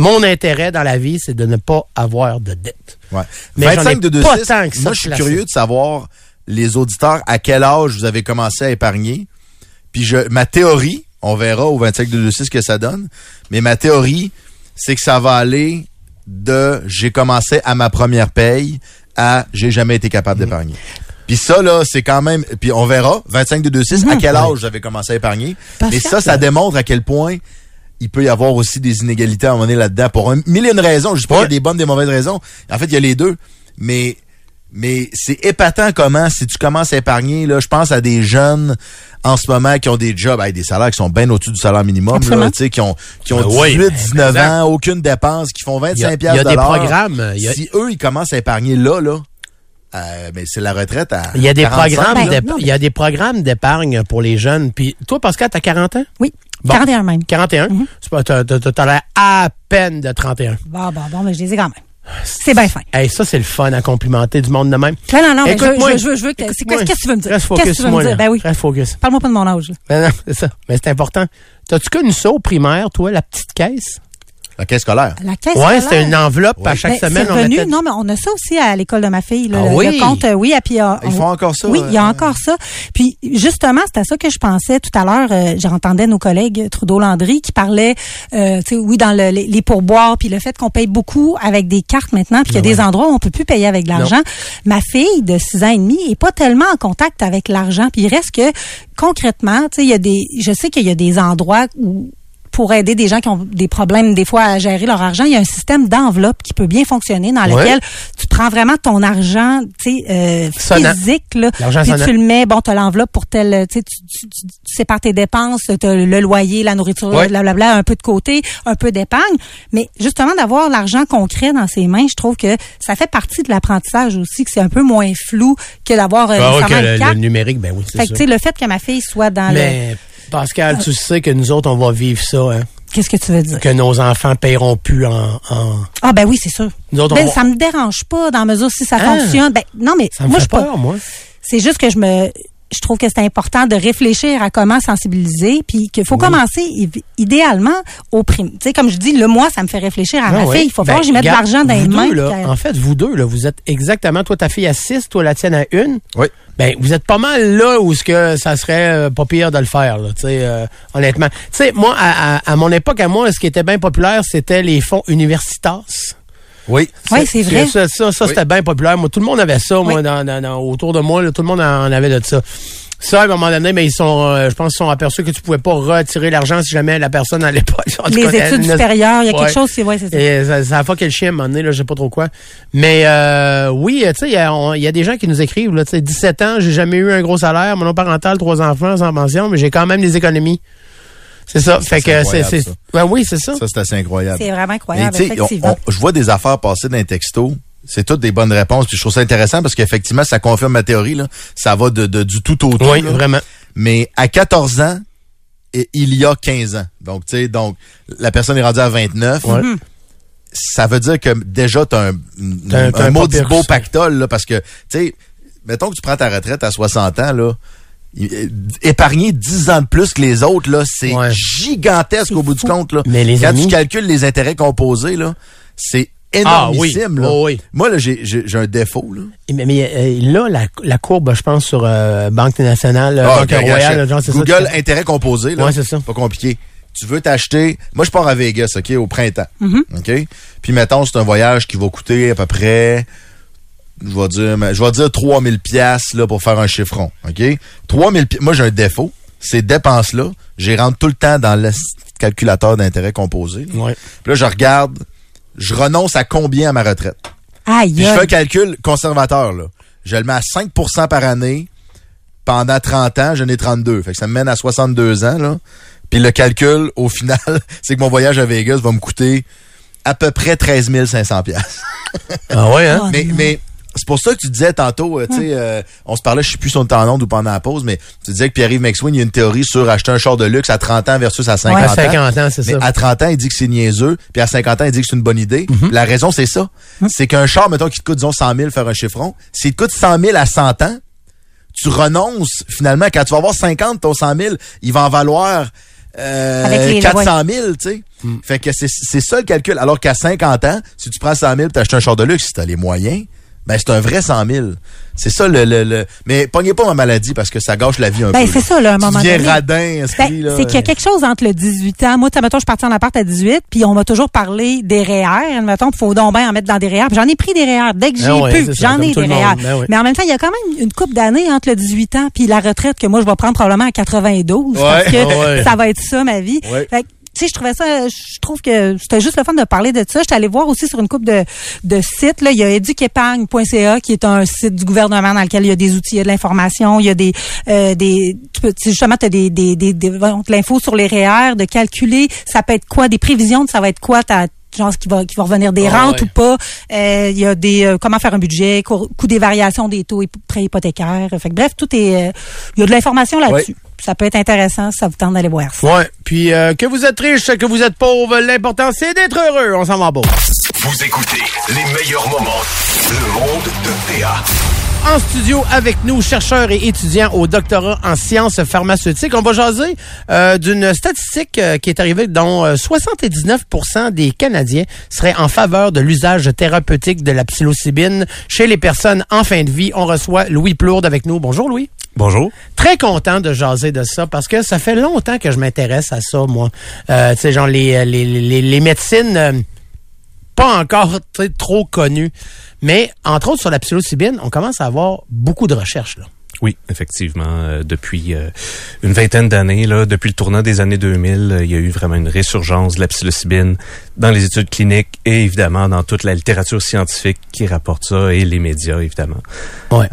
mon intérêt dans la vie, c'est de ne pas avoir de dette. Ouais. Mais j'en ai 25 de 2 pas tant que ça Moi, je suis curieux de savoir, les auditeurs, à quel âge vous avez commencé à épargner. Puis je, ma théorie, on verra au 25 de 2 ce que ça donne, mais ma théorie, c'est que ça va aller de j'ai commencé à ma première paye à j'ai jamais été capable d'épargner. Puis ça, là, c'est quand même... Puis on verra, 25 de 2 à quel âge avez commencé à épargner. Parce mais ça, ça démontre à quel point il peut y avoir aussi des inégalités à un moment donné là-dedans pour un mille et une raisons. Je dis pas qu'il y a des bonnes, des mauvaises raisons. En fait, il y a les deux. Mais mais c'est épatant comment, si tu commences à épargner, là, je pense à des jeunes en ce moment qui ont des jobs, avec des salaires qui sont bien au-dessus du salaire minimum, Absolument. là, tu sais, qui ont, qui ont Ben oui, 18, 19 exact. ans, aucune dépense, qui font 25 Il y a- piastres il y a de des programmes, il y a- Si eux, ils commencent à épargner là, là, euh, ben, c'est la retraite à Il y a des 45. programmes Ben, mais- il y a des programmes d'épargne pour les jeunes. Puis toi Pascal, t'as 40 ans? Oui, Bon. 41 même. 41 Mhm. C'est pas- T'as l'air à peine de 31. Bon, bon, bon, mais je les ai quand même. C'est bien fin. Hey, ça c'est le fun à complimenter du monde de même. Non, non, non, mais je, je, je veux, je veux que, qu'est-ce que tu veux me dire? Reste Qu'est-ce focus que tu veux moi, me dire? là. Ben oui. Reste focus. Parle-moi pas de mon âge. là. Non, non, c'est ça. Mais c'est important. T'as-tu connu ça au primaire, toi, la petite caisse? La caisse scolaire. La caisse Ouais, scolaire. c'était une enveloppe à chaque Ben, semaine. c'est on revenu. mettait- Non, mais on a ça aussi à l'école de ma fille. Là, Ah le, oui? le compte, euh, oui. Et puis, euh, Ils on- font encore ça? Oui, il y a euh, encore ça. Puis justement, c'était à ça que je pensais tout à l'heure. euh, J'entendais nos collègues Trudeau-Landry qui parlaient, euh, tu sais, oui, dans le- les, les pourboires, puis le fait qu'on paye beaucoup avec des cartes maintenant, puis qu'il y a Ben des endroits où on peut plus payer avec de l'argent. Ma fille de 6 ans et demi est pas tellement en contact avec l'argent. Puis il reste que concrètement, tu sais, il y a des, je sais qu'il y a des endroits où pour aider des gens qui ont des problèmes des fois à gérer leur argent, il y a un système d'enveloppe qui peut bien fonctionner dans Ouais. lequel tu prends vraiment ton argent, tu sais, euh, physique là, puis sonnant. tu le mets, bon, tu as l'enveloppe pour tel, tu sais, tu, tu, sépares tes dépenses, as le loyer, la nourriture, Ouais. blablabla, un peu de côté, un peu d'épargne, mais justement d'avoir l'argent concret dans ses mains, je trouve que ça fait partie de l'apprentissage aussi, que c'est un peu moins flou que d'avoir euh, Ah, le, numérique, ben oui, c'est Fait que ça. tu sais, le fait que ma fille soit dans le... Pascal, tu sais que nous autres, on va vivre ça, hein, Qu'est-ce que tu veux dire? que nos enfants paieront plus en... en... Ah ben oui, c'est sûr. Nous autres, Ben, on ça me dérange pas dans la mesure si ça Ah. fonctionne. Ben non, mais Ça me moi je fait pas- peur, moi. C'est juste que je me je trouve que c'est important de réfléchir à comment sensibiliser puis qu'il faut commencer idéalement au prime. Tu sais comme je dis le mois ça me fait réfléchir à Ah ma ouais. fille, il faut Ben, falloir que j'y mette de l'argent dans les mains. là, en fait, vous deux, là, vous êtes exactement, toi, ta fille à 6, toi, la tienne à une. Oui. Ben, vous êtes pas mal là où ce que ça serait euh, pas pire de le faire, là, tu sais, euh, honnêtement. Tu sais, moi, à, à- à mon époque, à moi, ce qui était bien populaire, c'était les fonds universitas. Oui. Oui, c'est vrai. Ça, ça, ça, Oui. c'était bien populaire. Moi, tout le monde avait ça, moi, Oui. dans, dans- dans- autour de moi, là, tout le monde en avait de ça. Ça, à un moment donné, mais ils sont, euh, je pense qu'ils sont aperçus que tu pouvais pas retirer l'argent si jamais la personne n'allait pas. Les cas, études supérieures, il y a Ouais. quelque chose, c'est ouais, c'est ça. Et ça, ça a fucké le chien à un moment donné, là, je sais pas trop quoi. Mais euh, oui, tu sais, il y, a- on- il y a des gens qui nous écrivent, là, tu sais, 17 ans, j'ai jamais eu un gros salaire, monoparental, trois enfants, sans pension, mais j'ai quand même des économies. C'est ça. Fait c'est que c'est, incroyable, c'est, ça. ouais, oui, c'est ça. Ça, c'est assez incroyable. C'est vraiment incroyable, tu sais, on- effectivement. on- je vois des affaires passer dans les textos. C'est toutes des bonnes réponses. Puis je trouve ça intéressant parce qu'effectivement, ça confirme ma théorie. Là. Ça va de, de- du tout au tout. Oui, là. vraiment. Mais à 14 ans, et il y a 15 ans. Donc, tu sais, donc la personne est rendue à 29. Ouais. Ça veut dire que déjà, tu as un, T'as un- un, un maudit beau pactole. Là, parce que, tu sais, mettons que tu prends ta retraite à 60 ans, là, épargner 10 ans de plus que les autres, là, c'est Ouais. gigantesque au bout du compte. Là. Mais les Quand amis- tu calcules les intérêts composés, là, c'est Ah oui. énormissime. là. Oh oui. Moi, là, j'ai j'ai- j'ai un défaut. Là. Mais, mais, euh, là, la, la courbe, je pense, sur euh, Banque nationale, euh, Ah, Banque royale, genre, c'est ça. Google intérêt composé. Là, Ouais, c'est ça. Pas compliqué. Tu veux t'acheter. Moi, je pars à Vegas, OK, au printemps. Mm-hmm. OK? Puis, mettons, c'est un voyage qui va coûter à peu près. Je vais dire, mais je vais dire 3000 pièces là pour faire un chiffron, OK? 3000 pi- moi j'ai un défaut, ces dépenses là, j'y rentre tout le temps dans le calculateur d'intérêt composé. Ouais. Puis là je regarde, je renonce à combien à ma retraite? Aïe, Puis je fais un calcul conservateur, là. Je le mets à 5% par année. Pendant 30 ans, j'en ai 32. Fait que ça me mène à 62 ans, là. Puis le calcul, au final, c'est que mon voyage à Vegas va me coûter à peu près 13 500 pièces. Ah ouais, hein? Oh, mais c'est pour ça que tu disais tantôt, euh, tu sais, euh, on se parlait, je sais plus si on était en onde ou pendant la pause, mais tu disais que Pierre-Yves McSween, il y a une théorie sur acheter un char de luxe à 30 ans versus à 50 À ans. 50 ans, c'est ça. à 30 ans, il dit que c'est niaiseux, puis à 50 ans, il dit que c'est une bonne idée. Mhm. La raison, c'est ça. C'est qu'un char, mettons, qui te coûte, disons, 100 000 faire un chiffron, s'il te coûte 100 000 à 100 ans, tu renonces, finalement, quand tu vas avoir 50, ton 100 000, il va en valoir euh, Avec les- 400 000, tu sais. Mm. Fait que c'est ça le calcul. Alors qu'à 50 ans, si tu prends 100 000 t'achètes un char de luxe, si t'as les moyens, ben c'est un vrai 100 000. C'est ça le, le, le- Mais pognez pas ma maladie parce que ça gâche la vie un Ben, peu. c'est ça, là, à un moment donné. radin, Ben, esprit, là. c'est qu'il y a quelque chose entre le 18 ans. Moi, tu sais, mettons, je suis partie en appart à 18, puis on m'a toujours parlé des REER. Mettons, faut donc bien en mettre dans des REER. J'en ai pris des REER. Dès que j'ai Ah ouais, pu, j'en ai des REER. Ben. Mais en même temps, il y a quand même une couple d'années entre le 18 ans puis la retraite que moi, je vais prendre probablement à 92. Parce que ça va être ça, ma vie. Fait je trouvais ça, je trouve que c'était juste le fun de parler de ça. J'étais allée voir aussi sur une coupe de, de sites. Là, il y a éduquepargne.ca qui est un site du gouvernement dans lequel il y a des outils, il y a de l'information, il y a des, euh, des, tu peux, justement, tu as des, des, des, des- l'info sur les REER, de calculer, ça peut être quoi, des prévisions ça va être quoi, ta genre qui va qui va revenir des Ah rentes ouais. ou pas Euh, il y a des euh, comment faire un budget coût, coût des variations des taux hip- prêts hypothécaires fait que bref tout est euh, il y a de l'information là-dessus ça peut être intéressant si ça vous tente d'aller voir ça Ouais. Puis euh, que vous êtes riche, que vous êtes pauvre, l'important c'est d'être heureux. On s'en va beau. Vous écoutez les meilleurs moments. Le monde de Théa. En studio avec nous, chercheurs et étudiants au doctorat en sciences pharmaceutiques. On va jaser euh, d'une statistique euh, qui est arrivée dont euh, 79% des Canadiens seraient en faveur de l'usage thérapeutique de la psilocybine chez les personnes en fin de vie. On reçoit Louis Plourde avec nous. Bonjour Louis. Bonjour. Très content de jaser de ça parce que ça fait longtemps que je m'intéresse à ça, moi. Euh, tu sais, genre les, les, les, les médecines euh, pas encore trop connues. Mais entre autres sur la psilocybine, on commence à avoir beaucoup de recherches. Là. Oui, effectivement, euh, depuis euh, une vingtaine d'années, là, depuis le tournant des années 2000, euh, il y a eu vraiment une résurgence de la psilocybine dans les études cliniques et évidemment dans toute la littérature scientifique qui rapporte ça et les médias, évidemment. Ouais.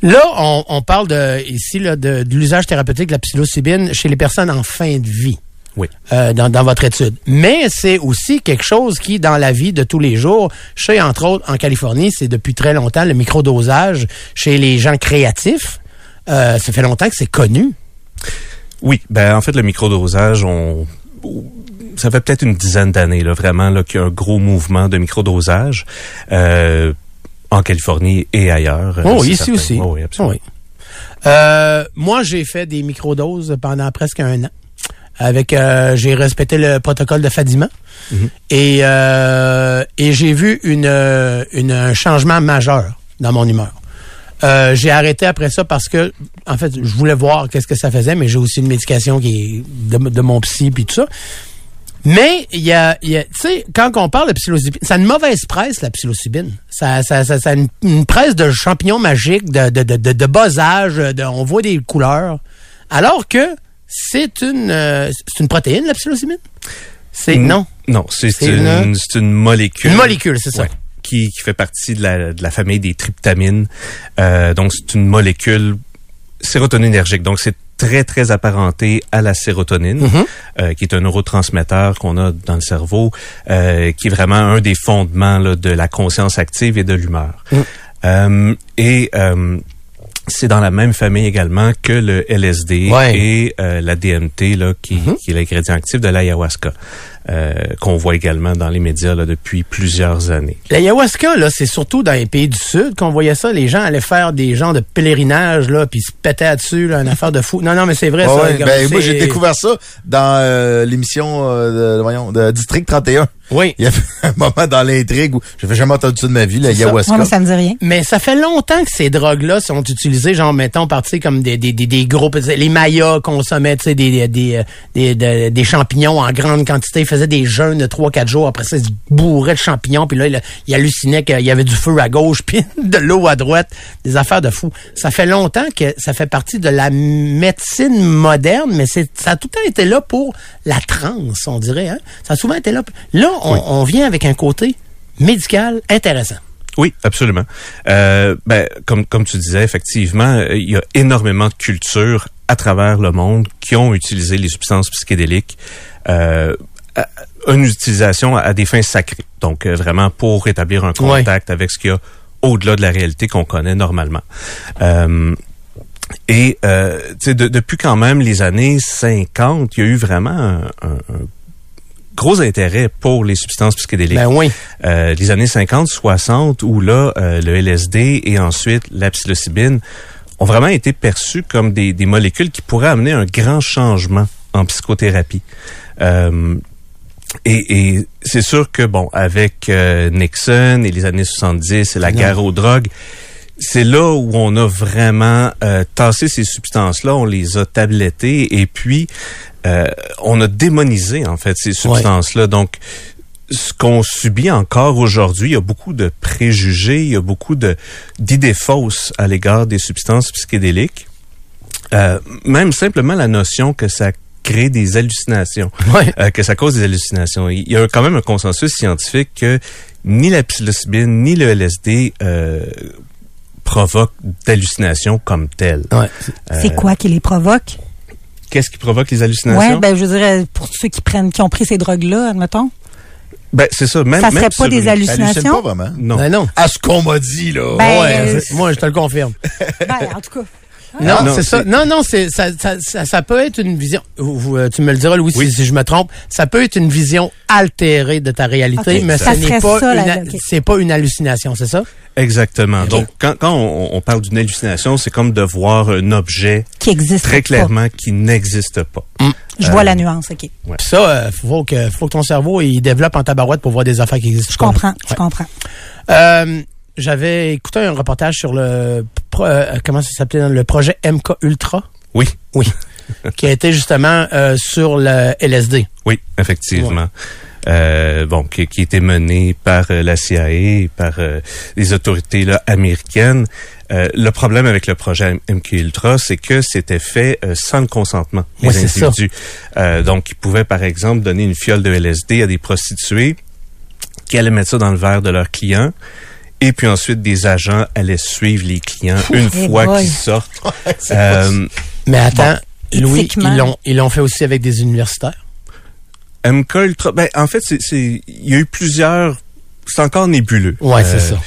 Là, on, on parle de, ici là, de, de l'usage thérapeutique de la psilocybine chez les personnes en fin de vie. Oui. euh, dans, dans votre étude. Mais c'est aussi quelque chose qui, dans la vie de tous les jours, chez, entre autres, en Californie, c'est depuis très longtemps le microdosage chez les gens créatifs. Euh, ça fait longtemps que c'est connu. Oui, ben en fait le microdosage, on ça fait peut-être une dizaine d'années là vraiment là qu'il y a un gros mouvement de microdosage euh, en Californie et ailleurs. Oh, ici certain. aussi. Oh, oui, absolument. Oui. Euh, moi, j'ai fait des microdoses pendant presque un an. Avec, euh, j'ai respecté le protocole de Fadima Mhm. et euh, et j'ai vu une, euh, une un changement majeur dans mon humeur. Euh, j'ai arrêté après ça parce que, en fait, je voulais voir qu'est-ce que ça faisait, mais j'ai aussi une médication qui est de, de mon psy puis tout ça. Mais il y a, y a- tu sais, quand on parle de psilocybine, ça a une mauvaise presse la psilocybine. Ça, ça, ça, ça a une, une presse de champignons magiques, de, de, de, de, de bas âge, de, on voit des couleurs. Alors que c'est une, euh, c'est une protéine la psilocybine? C'est non, Non, c'est une, une- c'est une molécule. une molécule, c'est ça. Ouais, qui, qui fait partie de la, de la famille des tryptamines. Euh, donc, c'est une molécule sérotoninergique. Donc, c'est très, très apparenté à la sérotonine, Mhm. euh, qui est un neurotransmetteur qu'on a dans le cerveau, euh, qui est vraiment un des fondements là, de la conscience active et de l'humeur. Euh, et euh, c'est dans la même famille également que le LSD Ouais. et euh, la DMT, là, qui, Mhm. qui est l'ingrédient actif de l'ayahuasca, euh, qu'on voit également dans les médias là, depuis plusieurs années. L'ayahuasca, là, c'est surtout dans les pays du Sud qu'on voyait ça. Les gens allaient faire des genres de pèlerinage, là, puis se pétaient dessus, là, une affaire de fou. Non, non, mais c'est vrai, Ouais, ça. Ben, moi, j'ai découvert ça dans euh, l'émission euh, de, voyons, de District 31. Oui. Il y avait un moment dans l'intrigue où j'avais jamais entendu ça de ma vie, la ça. ayahuasca. Moi, mais ça me dit rien. Mais ça fait longtemps que ces drogues-là sont utilisées, genre, mettons, partie comme des, des, des, des groupes. Les Mayas consommaient, tu sais, des, des, des, des, des champignons en grande quantité. Ils faisaient des jeûnes de 3-4 jours. Après ça, ils se bourraient de champignons. Puis là, il, il hallucinait qu'il y avait du feu à gauche, puis de l'eau à droite. Des affaires de fou. Ça fait longtemps que ça fait partie de la médecine moderne, mais c'est ça a tout le temps été là pour la transe, on dirait. Hein? Ça a souvent été là. Là, on, on vient avec un côté médical intéressant. Oui, absolument. Euh, ben, comme, comme tu disais, effectivement, il y a énormément de cultures à travers le monde qui ont utilisé les substances psychédéliques. Euh, à- une utilisation à des fins sacrées. Donc, euh, vraiment pour établir un contact avec ce qu'il y a au-delà de la réalité qu'on connaît normalement. Euh, et euh, tu sais, de- depuis quand même les années 50, il y a eu vraiment un, un- un gros intérêt pour les substances psychédéliques Ben oui. euh, les années 50, 60, où là, euh, le LSD et ensuite la psilocybine ont vraiment été perçus comme des, des molécules qui pourraient amener un grand changement en psychothérapie. Euh, et, et c'est sûr que, bon, avec euh, Nixon et les années 70 et la Non. guerre aux drogues, c'est là où on a vraiment euh, tassé ces substances-là, on les a tablettées et puis euh, on a démonisé en fait ces substances-là. Donc, ce qu'on subit encore aujourd'hui, il y a beaucoup de préjugés, il y a beaucoup de d'idées fausses à l'égard des substances psychédéliques. Euh, même simplement la notion que ça crée des hallucinations, Ouais. euh, que ça cause des hallucinations. Il y a quand même un consensus scientifique que ni la psilocybine ni le LSD euh, provoquent d'hallucinations comme telles. Ouais. C'est quoi qui les provoque? Qu'est-ce qui provoque les hallucinations? Ouais, ben, je dirais, pour ceux qui prennent, qui ont pris ces drogues-là, admettons. Ben, c'est ça. Même, Ça même serait pas des Hallucine pas hallucinations? vraiment. Non. Ben non. À ce qu'on m'a dit, là. Ben, ouais, euh, moi, je te le confirme. Ben, en tout cas. Non, non, c'est ça. Non, non, c'est ça, ça, ça, ça peut être une vision. euh, tu me le diras, Louis, Oui. si, si je me trompe. Ça peut être une vision altérée de ta réalité, Ok, mais ça ce n'est serait pas ça, une, la- ha- ok. c'est pas une hallucination, c'est ça? Exactement. Donc, quand, quand on, on parle d'une hallucination, c'est comme de voir un objet Qui existe très pas. clairement qui n'existe pas. Je vois la nuance, OK. Puis ça, euh, faut que faut que ton cerveau il développe en tabarouette pour voir des affaires qui existent. Je comprends, je Ouais. comprends. Euh, j'avais écouté un reportage sur le pro- euh, comment ça s'appelait le projet MK Ultra? Oui. Oui. qui a été justement euh, sur le LSD. Oui, effectivement. Euh, bon, qui, qui était mené par euh, la CIA, et par euh, les autorités là, américaines. Euh, le problème avec le projet MK Ultra, c'est que c'était fait euh, sans le consentement des Ouais, c'est ça. individus. Euh, donc, ils pouvaient, par exemple, donner une fiole de LSD à des prostituées qui allaient mettre ça dans le verre de leurs clients. Et puis ensuite, des agents allaient suivre les clients une fois boy. qu'ils sortent. Euh, Mais attends, Louis, ils l'ont ils l'ont fait aussi avec des universitaires? MK Ultra, ben en fait, c'est, c'est, il y a eu plusieurs. C'est encore nébuleux. Ouais, Euh, c'est ça.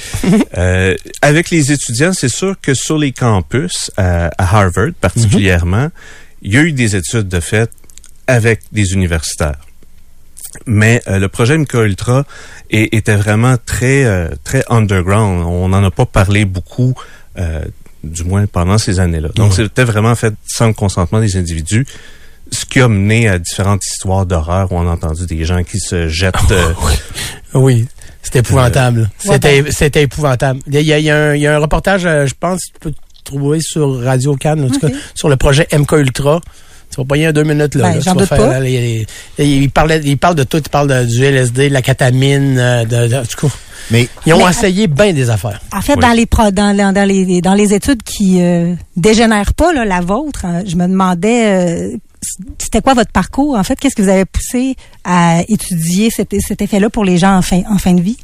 euh, avec les étudiants, c'est sûr que sur les campus, à, à Harvard particulièrement, il y a eu des études de fait avec des universitaires. Mais euh, le projet MK Ultra est- était vraiment très euh, très underground. On n'en a pas parlé beaucoup, euh, du moins pendant ces années-là. Donc Ouais. c'était vraiment fait sans le consentement des individus, ce qui a mené à différentes histoires d'horreur où on a entendu des gens qui se jettent. euh, Oui, c'est épouvantable. Ouais, C'était c'était épouvantable. Il y a, il y a un, il y a un reportage, euh, je pense, tu peux trouver sur Radio Cannes, en tout cas, sur le projet MK Ultra. Tu vas pogner un deux minutes, là. Ben, là. Tu vas faire, pas. là, il, il- il parlait, il parle de tout. Il parle de- du LSD, de la catamine, euh, de, de- du coup, Mais Ils ont Mais- essayé bien des affaires. En fait, Oui. dans les dans, dans, dans les dans les études qui euh, dégénèrent pas là, la vôtre, hein, je me demandais euh, c'était quoi votre parcours en fait? Qu'est-ce que vous avez poussé à étudier cet, cet effet-là pour les gens en fin en fin de vie?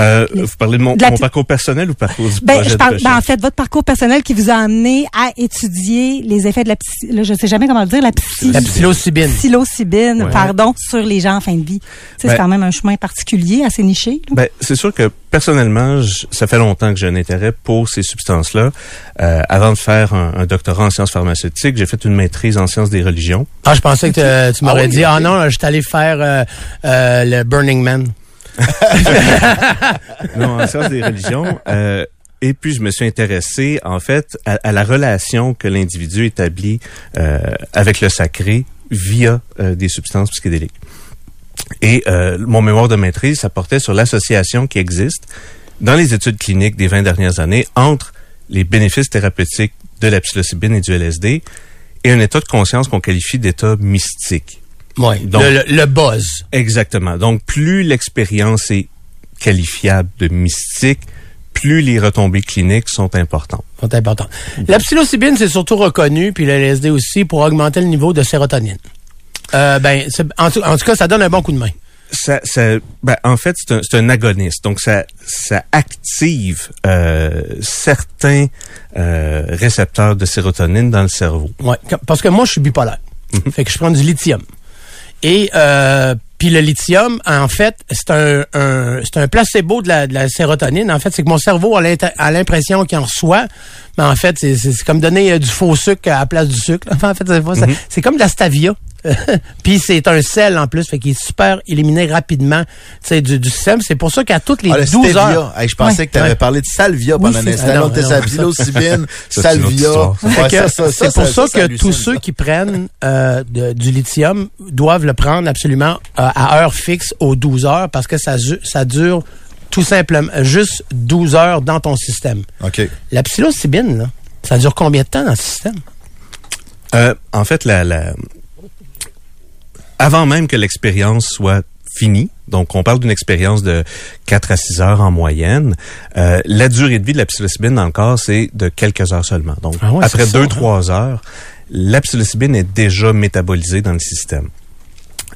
Euh, vous parlez de mon, De parcours personnel ou parcours du Ben, projet je de parle, ben, en fait, votre parcours personnel qui vous a amené à étudier les effets de la psy, là, je sais jamais comment le dire, la psy, La psilocybine. psilocybine, Ouais. pardon, sur les gens en fin de vie. Tu sais, Ben- c'est quand même un chemin particulier, assez niché. là. Ben, c'est sûr que personnellement, je- ça fait longtemps que j'ai un intérêt pour ces substances-là. Euh, avant de faire un, un doctorat en sciences pharmaceutiques, j'ai fait une maîtrise en sciences des religions. Ah, je pensais que tu m'aurais oui, dit, ah non, je suis allé faire euh, euh, le Burning Man. Non, en sciences des religions. Euh, et puis, je me suis intéressé, en fait, à, la relation que l'individu établit euh, avec le sacré via euh, des substances psychédéliques. Et euh, mon mémoire de maîtrise, ça portait sur l'association qui existe dans les études cliniques des 20 dernières années entre les bénéfices thérapeutiques de la psilocybine et du LSD et un état de conscience qu'on qualifie d'état mystique. Oui. Donc- le, buzz. Exactement. Donc, plus l'expérience est qualifiable de mystique, plus les retombées cliniques sont importantes. C'est important. La psilocybine, c'est surtout reconnu, puis le LSD aussi, pour augmenter le niveau de sérotonine. Euh, ben, en, tout, en tout cas, ça donne un bon coup de main. Ça, ça, ben, en fait, c'est un, agoniste. Donc, ça, ça active euh, certains euh, récepteurs de sérotonine dans le cerveau. Comme- parce que moi, je suis bipolaire. Fait que je prends du lithium. Et euh, puis le lithium, en fait, c'est un, un- c'est un placebo de la, de la sérotonine. En fait, c'est que mon cerveau a l'impression qu'il en reçoit, mais en fait, c'est- comme donner euh, du faux sucre à la place du sucre. Enfin, en fait, c'est ça. c'est comme de la stevia. puis c'est un sel en plus, fait qu'il est super éliminé rapidement du, du système. C'est pour ça qu'à toutes les Ah, le 12 stevia. heures... Hey, je pensais Ouais. que tu avais Ouais. parlé de salvia pendant un c'est instant. psilocybine, salvia. c'est ça, pour ça, que tous ceux qui prennent euh, de- du lithium doivent le prendre absolument euh, à heure fixe aux 12 heures parce que ça, dure tout simplement juste 12 heures dans ton système. OK. La psilocybine, là, ça dure combien de temps dans le système? Euh, en fait, la, la- avant même que l'expérience soit finie, donc on parle d'une expérience de 4 à 6 heures en moyenne, euh, la durée de vie de la psilocybine dans le corps, c'est de quelques heures seulement. Donc, Ah ouais, après c'est ça, 2-3 heures, la psilocybine est déjà métabolisée dans le système.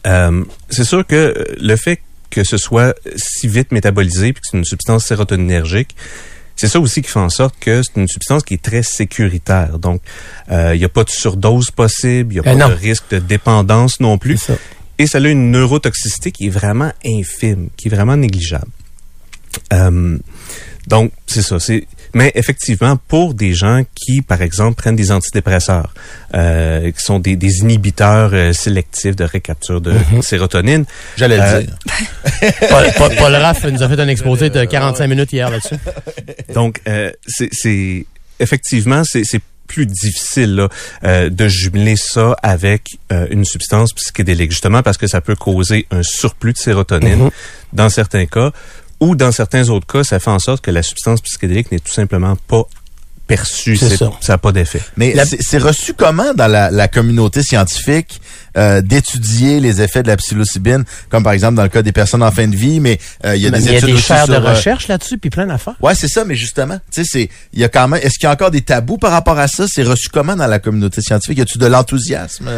Euh, c'est sûr que le fait que ce soit si vite métabolisé puis que c'est une substance sérotoninergique, c'est ça aussi qui fait en sorte que c'est une substance qui est très sécuritaire. Donc, euh, il n'y a pas de surdose possible, il n'y a Eh pas non. de risque de dépendance non plus. Ça. Et ça a une neurotoxicité qui est vraiment infime, qui est vraiment négligeable. Euh, donc, c'est ça. C'est mais effectivement, pour des gens qui, par exemple, prennent des antidépresseurs, euh, qui sont des, des inhibiteurs euh, sélectifs de récapture de sérotonine, J'allais Euh, le dire. Paul, Paul- Paul Raff nous a fait un exposé de 45 minutes hier là-dessus. Donc, euh, c'est- c'est effectivement, c'est c'est plus difficile là, euh, de jumeler ça avec euh, une substance psychédélique, justement parce que ça peut causer un surplus de sérotonine Mhm. dans certains cas, ou dans certains autres cas, ça fait en sorte que la substance psychédélique n'est tout simplement pas perçue, C'est c'est- ça. ça n'a pas d'effet. Mais La- c'est c'est reçu comment dans la, la communauté scientifique euh, d'étudier les effets de la psilocybine, comme par exemple dans le cas des personnes en fin de vie, mais euh, il y a des il y a études des aussi de euh, recherche là-dessus, puis plein d'affaires. Ouais, c'est ça, mais justement, tu sais, c'est, il y a quand même, est-ce qu'il y a encore des tabous par rapport à ça? C'est reçu comment dans la communauté scientifique? Y a-tu de l'enthousiasme?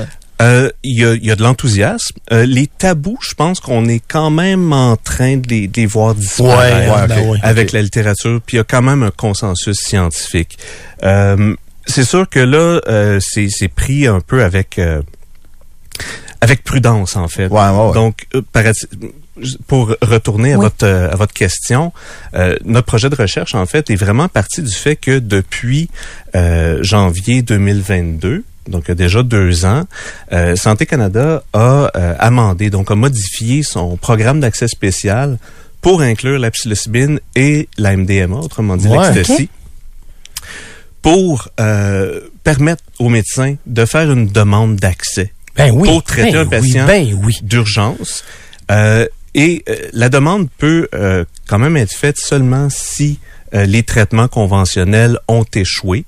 Euh, Il y, a, il y a de l'enthousiasme. Euh, les tabous, je pense qu'on est quand même en train de les, de les voir disparaître. ouais, ben ok. oui. avec la littérature, puis il y a quand même un consensus scientifique. Euh, c'est sûr que là, euh, c'est c'est pris un peu avec euh, avec prudence en fait. Ouais, ouais, ouais. Donc, euh, pour retourner à Oui. votre euh, à votre question, euh, notre projet de recherche en fait est vraiment parti du fait que depuis euh, janvier 2022, donc il y a déjà deux ans, euh, Santé Canada a euh, amendé, donc a modifié son programme d'accès spécial pour inclure la psilocybine et la MDMA, autrement dit Ouais. l'ecstasy, pour euh, permettre aux médecins de faire une demande d'accès Ben oui. Pour traiter ben un patient. Oui, ben oui. d'urgence. Et la demande peut quand même être faite seulement si les traitements conventionnels ont échoué.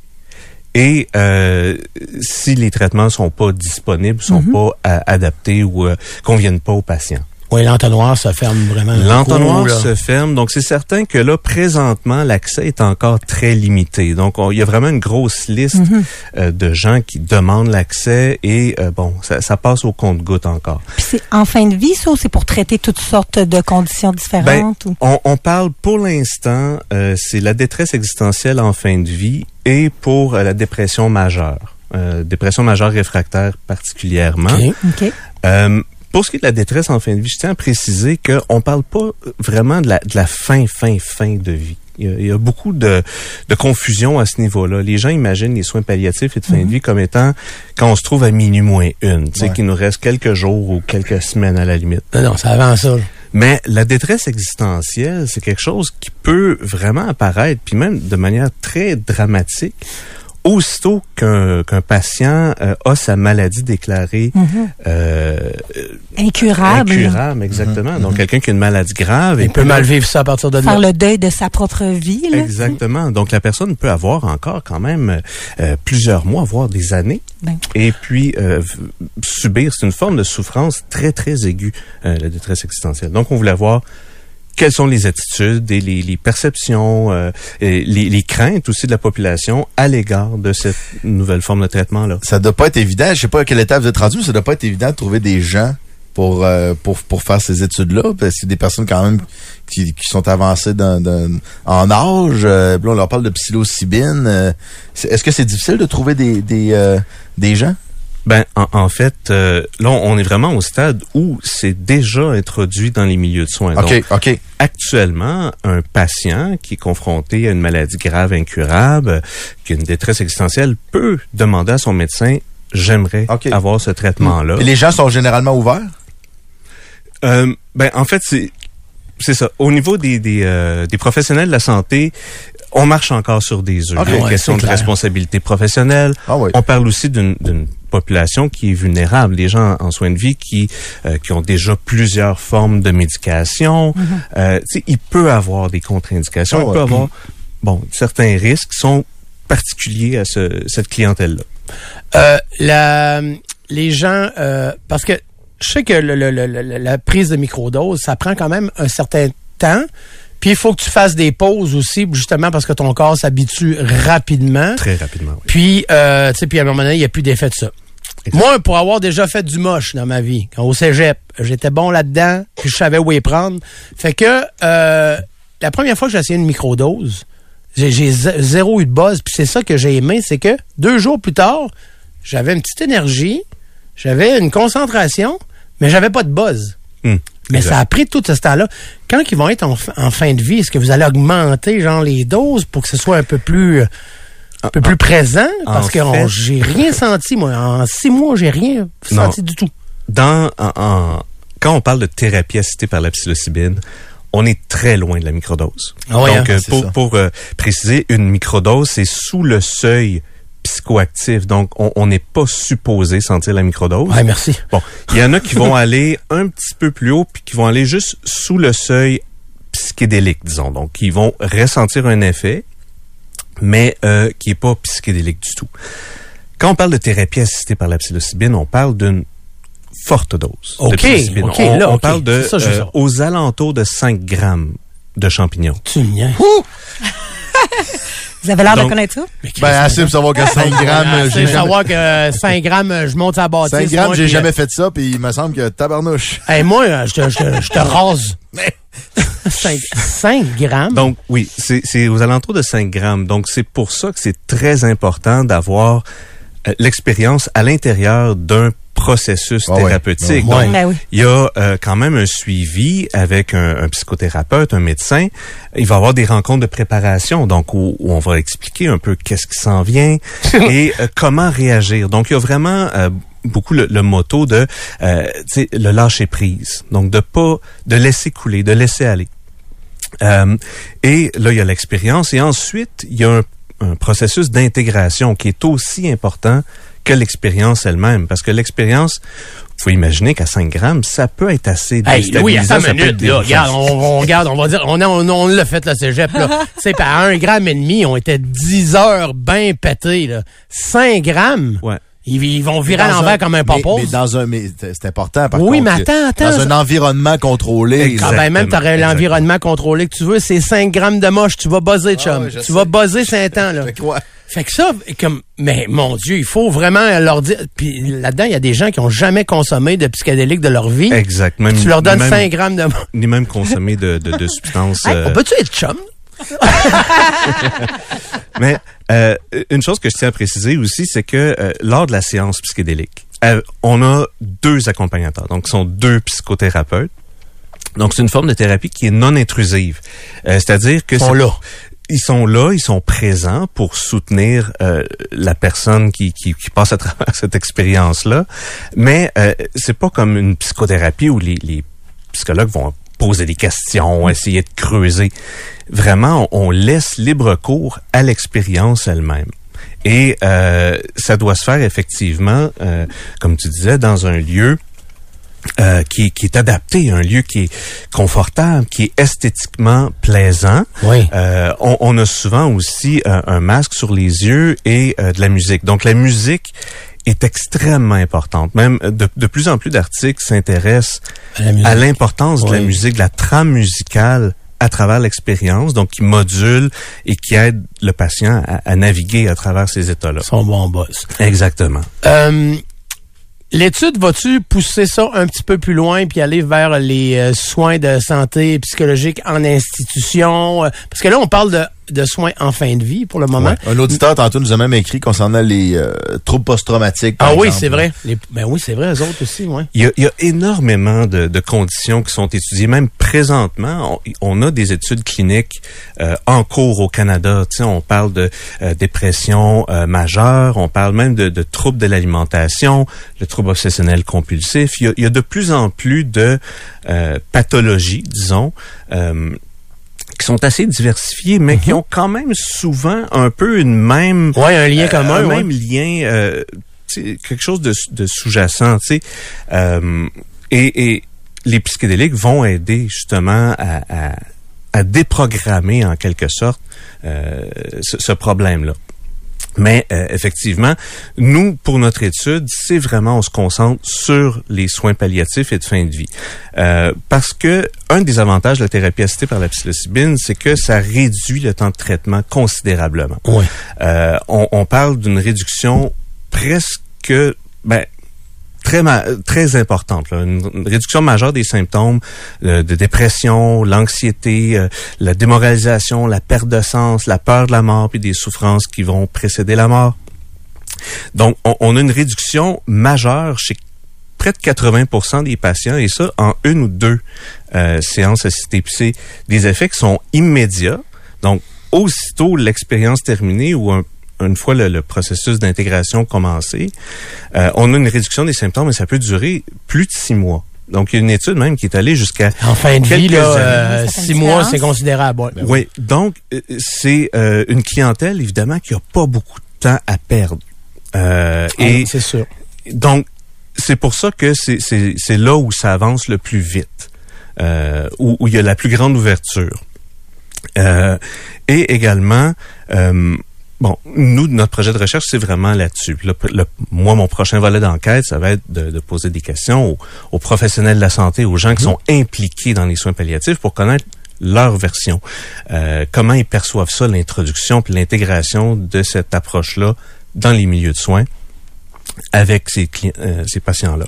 Et euh, si les traitements sont pas disponibles, sont Mhm. pas euh, adaptés ou euh, conviennent pas aux patients. Oui, l'entonnoir se ferme vraiment. L'entonnoir se ferme, donc c'est certain que là, présentement, l'accès est encore très limité. Donc, on- il y a vraiment une grosse liste Mhm. euh, de gens qui demandent l'accès et, euh, bon, ça, ça passe au compte-goutte encore. Puis c'est en fin de vie, ça, ou c'est pour traiter toutes sortes de conditions différentes? ou? On, on parle pour l'instant, euh, c'est la détresse existentielle en fin de vie et pour euh, la dépression majeure. Euh, dépression majeure réfractaire particulièrement. OK. OK. Pour ce qui est de la détresse en fin de vie, je tiens à préciser qu'on parle pas vraiment de la, de la fin, fin, fin de vie. Il y a, il y a beaucoup de, de confusion à ce niveau-là. Les gens imaginent les soins palliatifs et de fin de vie comme étant quand on se trouve à minuit moins une, tu sais, Ouais. qu'il nous reste quelques jours ou quelques semaines à la limite. Non, non, ça avance ça. Mais la détresse existentielle, c'est quelque chose qui peut vraiment apparaître, puis même de manière très dramatique, aussitôt qu'un qu'un patient euh, a sa maladie déclarée euh, Incurable. incurable, exactement. Donc quelqu'un qui a une maladie grave, et Il peut mal vivre ça à partir de là. Faire le deuil de sa propre vie. Là. Exactement. Donc la personne peut avoir encore quand même euh, plusieurs mois, voire des années, Ben. et puis euh, subir. C'est une forme de souffrance très très aiguë, euh, la détresse existentielle. Donc on voulait voir quelles sont les attitudes et les, les perceptions, euh, et les, les craintes aussi de la population à l'égard de cette nouvelle forme de traitement là. Ça doit pas être évident. Je sais pas à quelle étape vous êtes rendu, mais ça doit pas être évident de trouver des gens pour euh, pour pour faire ces études-là, parce que des personnes quand même qui, qui sont avancées dans, dans- en âge. Euh, on leur parle de psilocybine. Euh, Est-ce que c'est difficile de trouver des des euh, des gens? Ben, en, en fait, euh, là, on est vraiment au stade où c'est déjà introduit dans les milieux de soins. Donc, Ok, ok. actuellement, un patient qui est confronté à une maladie grave, incurable, qui a une détresse existentielle, peut demander à son médecin, j'aimerais avoir ce traitement-là. Et les gens sont généralement ouverts? Euh, ben, en fait, c'est c'est ça. Au niveau des des, euh, des professionnels de la santé, on marche encore sur des œufs. Ok, Il y a une ouais, question de clair. responsabilité professionnelle. Ah oui. On parle aussi d'une population qui est vulnérable, des gens en soins de vie qui euh, qui ont déjà plusieurs formes de médication. Tu sais, il peut avoir des contre-indications, Ah il ouais. peut avoir bon certains risques sont particuliers à ce, cette clientèle-là. Euh, la, les gens, euh, parce que je sais que le- le- le- la prise de microdose, ça prend quand même un certain temps. Puis il faut que tu fasses des pauses aussi, justement parce que ton corps s'habitue rapidement. Très rapidement. Oui. Puis, euh, tu sais, puis à un moment donné, il n'y a plus d'effet de ça. Moi, pour avoir déjà fait du moche dans ma vie, quand au cégep, j'étais bon là-dedans, puis je savais où y prendre. Fait que euh, la première fois que j'ai essayé une microdose, j'ai j'ai zé- zéro eu de buzz. Puis c'est ça que j'ai aimé, c'est que deux jours plus tard, j'avais une petite énergie, j'avais une concentration, mais j'avais pas de buzz. Hum, Mais exact. ça a pris tout ce temps-là. Quand ils vont être en, fin- en fin de vie, est-ce que vous allez augmenter genre les doses pour que ce soit un peu plus un peu plus présent? Parce que j'ai rien senti moi en six mois j'ai rien Non. senti du tout. dans en- en- quand on parle de thérapie assistée par la psilocybine, on est très loin de la microdose. Ah ouais, Donc, hein? euh, C'est pour, pour euh, préciser, une microdose, c'est sous le seuil psychoactif. Donc, on n'est pas supposé sentir la microdose. Ouais, merci. Bon, il y en a qui vont aller un petit peu plus haut, puis qui vont aller juste sous le seuil psychédélique, disons. Donc, ils vont ressentir un effet, mais euh, qui est pas psychédélique du tout. Quand on parle de thérapie assistée par la psilocybine, on parle d'une forte dose de Ok, psilocybine. ok, on, là, on ok. parle de ça, je veux euh, aux alentours de 5 grammes de champignons. Tu. Vous avez l'air de connaître ça? Ben, assez pour savoir que 5 grammes, c'est jamais, savoir que 5 grammes, euh, je monte à la bâtisse. 5 grammes, j'ai puis, jamais fait ça, puis il me semble que tabarnouche. euh, hey, moi, euh, je te, je te, je te rase. 5, grammes? Donc, oui, c'est c'est aux alentours de 5 grammes. Donc, c'est pour ça que c'est très important d'avoir euh, l'expérience à l'intérieur d'un processus Ah thérapeutique. Ouais. Donc, Ben oui. il y a euh, quand même un suivi avec un, un psychothérapeute, un médecin. Il va y avoir des rencontres de préparation, donc où, où on va expliquer un peu qu'est-ce qui s'en vient et euh, comment réagir. Donc, il y a vraiment euh, beaucoup le, le motto de euh, tu sais, le lâcher prise. Donc, de pas de laisser couler, de laisser aller. Euh, et là, il y a l'expérience. Et ensuite, il y a un, un processus d'intégration qui est aussi important que l'expérience elle-même. Parce que l'expérience, vous pouvez imaginer qu'à 5 grammes, ça peut être assez Hey, oui, à déstabilisant, 5 ça peut être minutes, là, regarde, on, on regarde, on va dire, on, a- on, on l'a fait, le cégep, là. tu sais, par un gramme et demi, on était 10 heures bien pétés, là. 5 grammes? Ouais. Ils, ils vont virer à l'envers comme un mais, papa. mais dans un, mais c'est important par Oui, contre. mais que attends, attends, Dans un environnement contrôlé. Quand ben même, t'aurais l'environnement contrôlé que tu veux, c'est 5 grammes de moche, tu vas buzzer, chum. Ah ouais, je tu sais. vas buzzer 5 ans, là. Fait que, ouais. Fait que ça, comme, mais mon Dieu, il faut vraiment leur dire. Puis là-dedans, il y a des gens qui ont jamais consommé de psychédéliques de leur vie. Exact. Même, Tu leur donnes même, 5 grammes de moche. Ni même consommer de, de, de substances. Hey, euh, on peut-tu être chum? Mais euh, une chose que je tiens à préciser aussi, c'est que euh, lors de la séance psychédélique, euh, on a deux accompagnateurs. Donc, ce sont deux psychothérapeutes. Donc, c'est une forme de thérapie qui est non intrusive. Euh, C'est-à-dire que Ils sont là. Ils sont là, ils sont présents pour soutenir euh, la personne qui, qui, qui passe à travers cette expérience-là. Mais euh, c'est pas comme une psychothérapie où les, les psychologues vont poser des questions, essayer de creuser. Vraiment, on, on laisse libre cours à l'expérience elle-même. Et euh, ça doit se faire effectivement, euh, comme tu disais, dans un lieu euh, qui, qui est adapté, un lieu qui est confortable, qui est esthétiquement plaisant. Oui. Euh, on, on a souvent aussi un, un masque sur les yeux et euh, de la musique. Donc la musique est extrêmement importante. Même euh, de, de plus en plus d'articles s'intéressent À l'importance de la musique, de la trame musicale à travers l'expérience, donc qui module et qui aide le patient à, à naviguer à travers ces états-là. Ils sont bons boss. Exactement. Euh, L'étude, vas-tu pousser ça un petit peu plus loin puis aller vers les euh, soins de santé psychologique en institution? Parce que là, on parle de, de soins en fin de vie pour le moment. Ouais. Un auditeur tantôt nous a même écrit concernant les euh, troubles post-traumatiques. Ah oui, c'est vrai. Les- ben oui, c'est vrai, eux autres aussi, ouais. Il y a, il y a énormément de, de conditions qui sont étudiées. Même présentement, on, on a des études cliniques euh, en cours au Canada. Tu sais, on parle de euh, dépression euh, majeure, on parle même de, de troubles de l'alimentation, le trouble obsessionnel compulsif. Il y a, il y a de plus en plus de euh, pathologies, disons. Qui sont assez diversifiées, mais qui ont quand même souvent un peu une même Ouais, un lien euh, commun, un ouais. même lien, euh, quelque chose de, de sous-jacent, tu sais. Euh, et, et les psychédéliques vont aider justement à, à, à déprogrammer en quelque sorte euh, ce, ce problème-là. Mais euh, effectivement, nous, pour notre étude, c'est vraiment, on se concentre sur les soins palliatifs et de fin de vie. Euh, parce que un des avantages de la thérapie assistée par la psilocybine, c'est que ça réduit le temps de traitement considérablement. Ouais. Euh, on, on parle d'une réduction presque, ben, très très importante, là. Une, réduction majeure des symptômes euh, de dépression, l'anxiété, euh, la démoralisation, la perte de sens, la peur de la mort, puis des souffrances qui vont précéder la mort. Donc, on, on a une réduction majeure chez près de 80% des patients, et ça en une ou deux euh, séances assistées. Puis c'est des effets qui sont immédiats. Donc, aussitôt l'expérience terminée ou un- une fois le, le processus d'intégration commencé, euh, on a une réduction des symptômes et ça peut durer plus de six mois. Donc, il y a une étude même qui est allée jusqu'à En fin de vie, là, euh, six mois, c'est considérable. ouais. oui, donc euh, c'est euh, une clientèle évidemment qui a pas beaucoup de temps à perdre. Euh, et Ouais, c'est sûr. donc c'est pour ça que c'est c'est c'est là où ça avance le plus vite, euh, où, où il y a la plus grande ouverture. Euh, et également, euh, bon, nous, notre projet de recherche, c'est vraiment là-dessus. Le- moi, mon prochain volet d'enquête, ça va être de, de poser des questions aux, aux professionnels de la santé, aux gens qui sont impliqués dans les soins palliatifs pour connaître leur version. Euh, comment ils perçoivent ça, l'introduction puis l'intégration de cette approche-là dans les milieux de soins avec ces, euh, ces patients-là.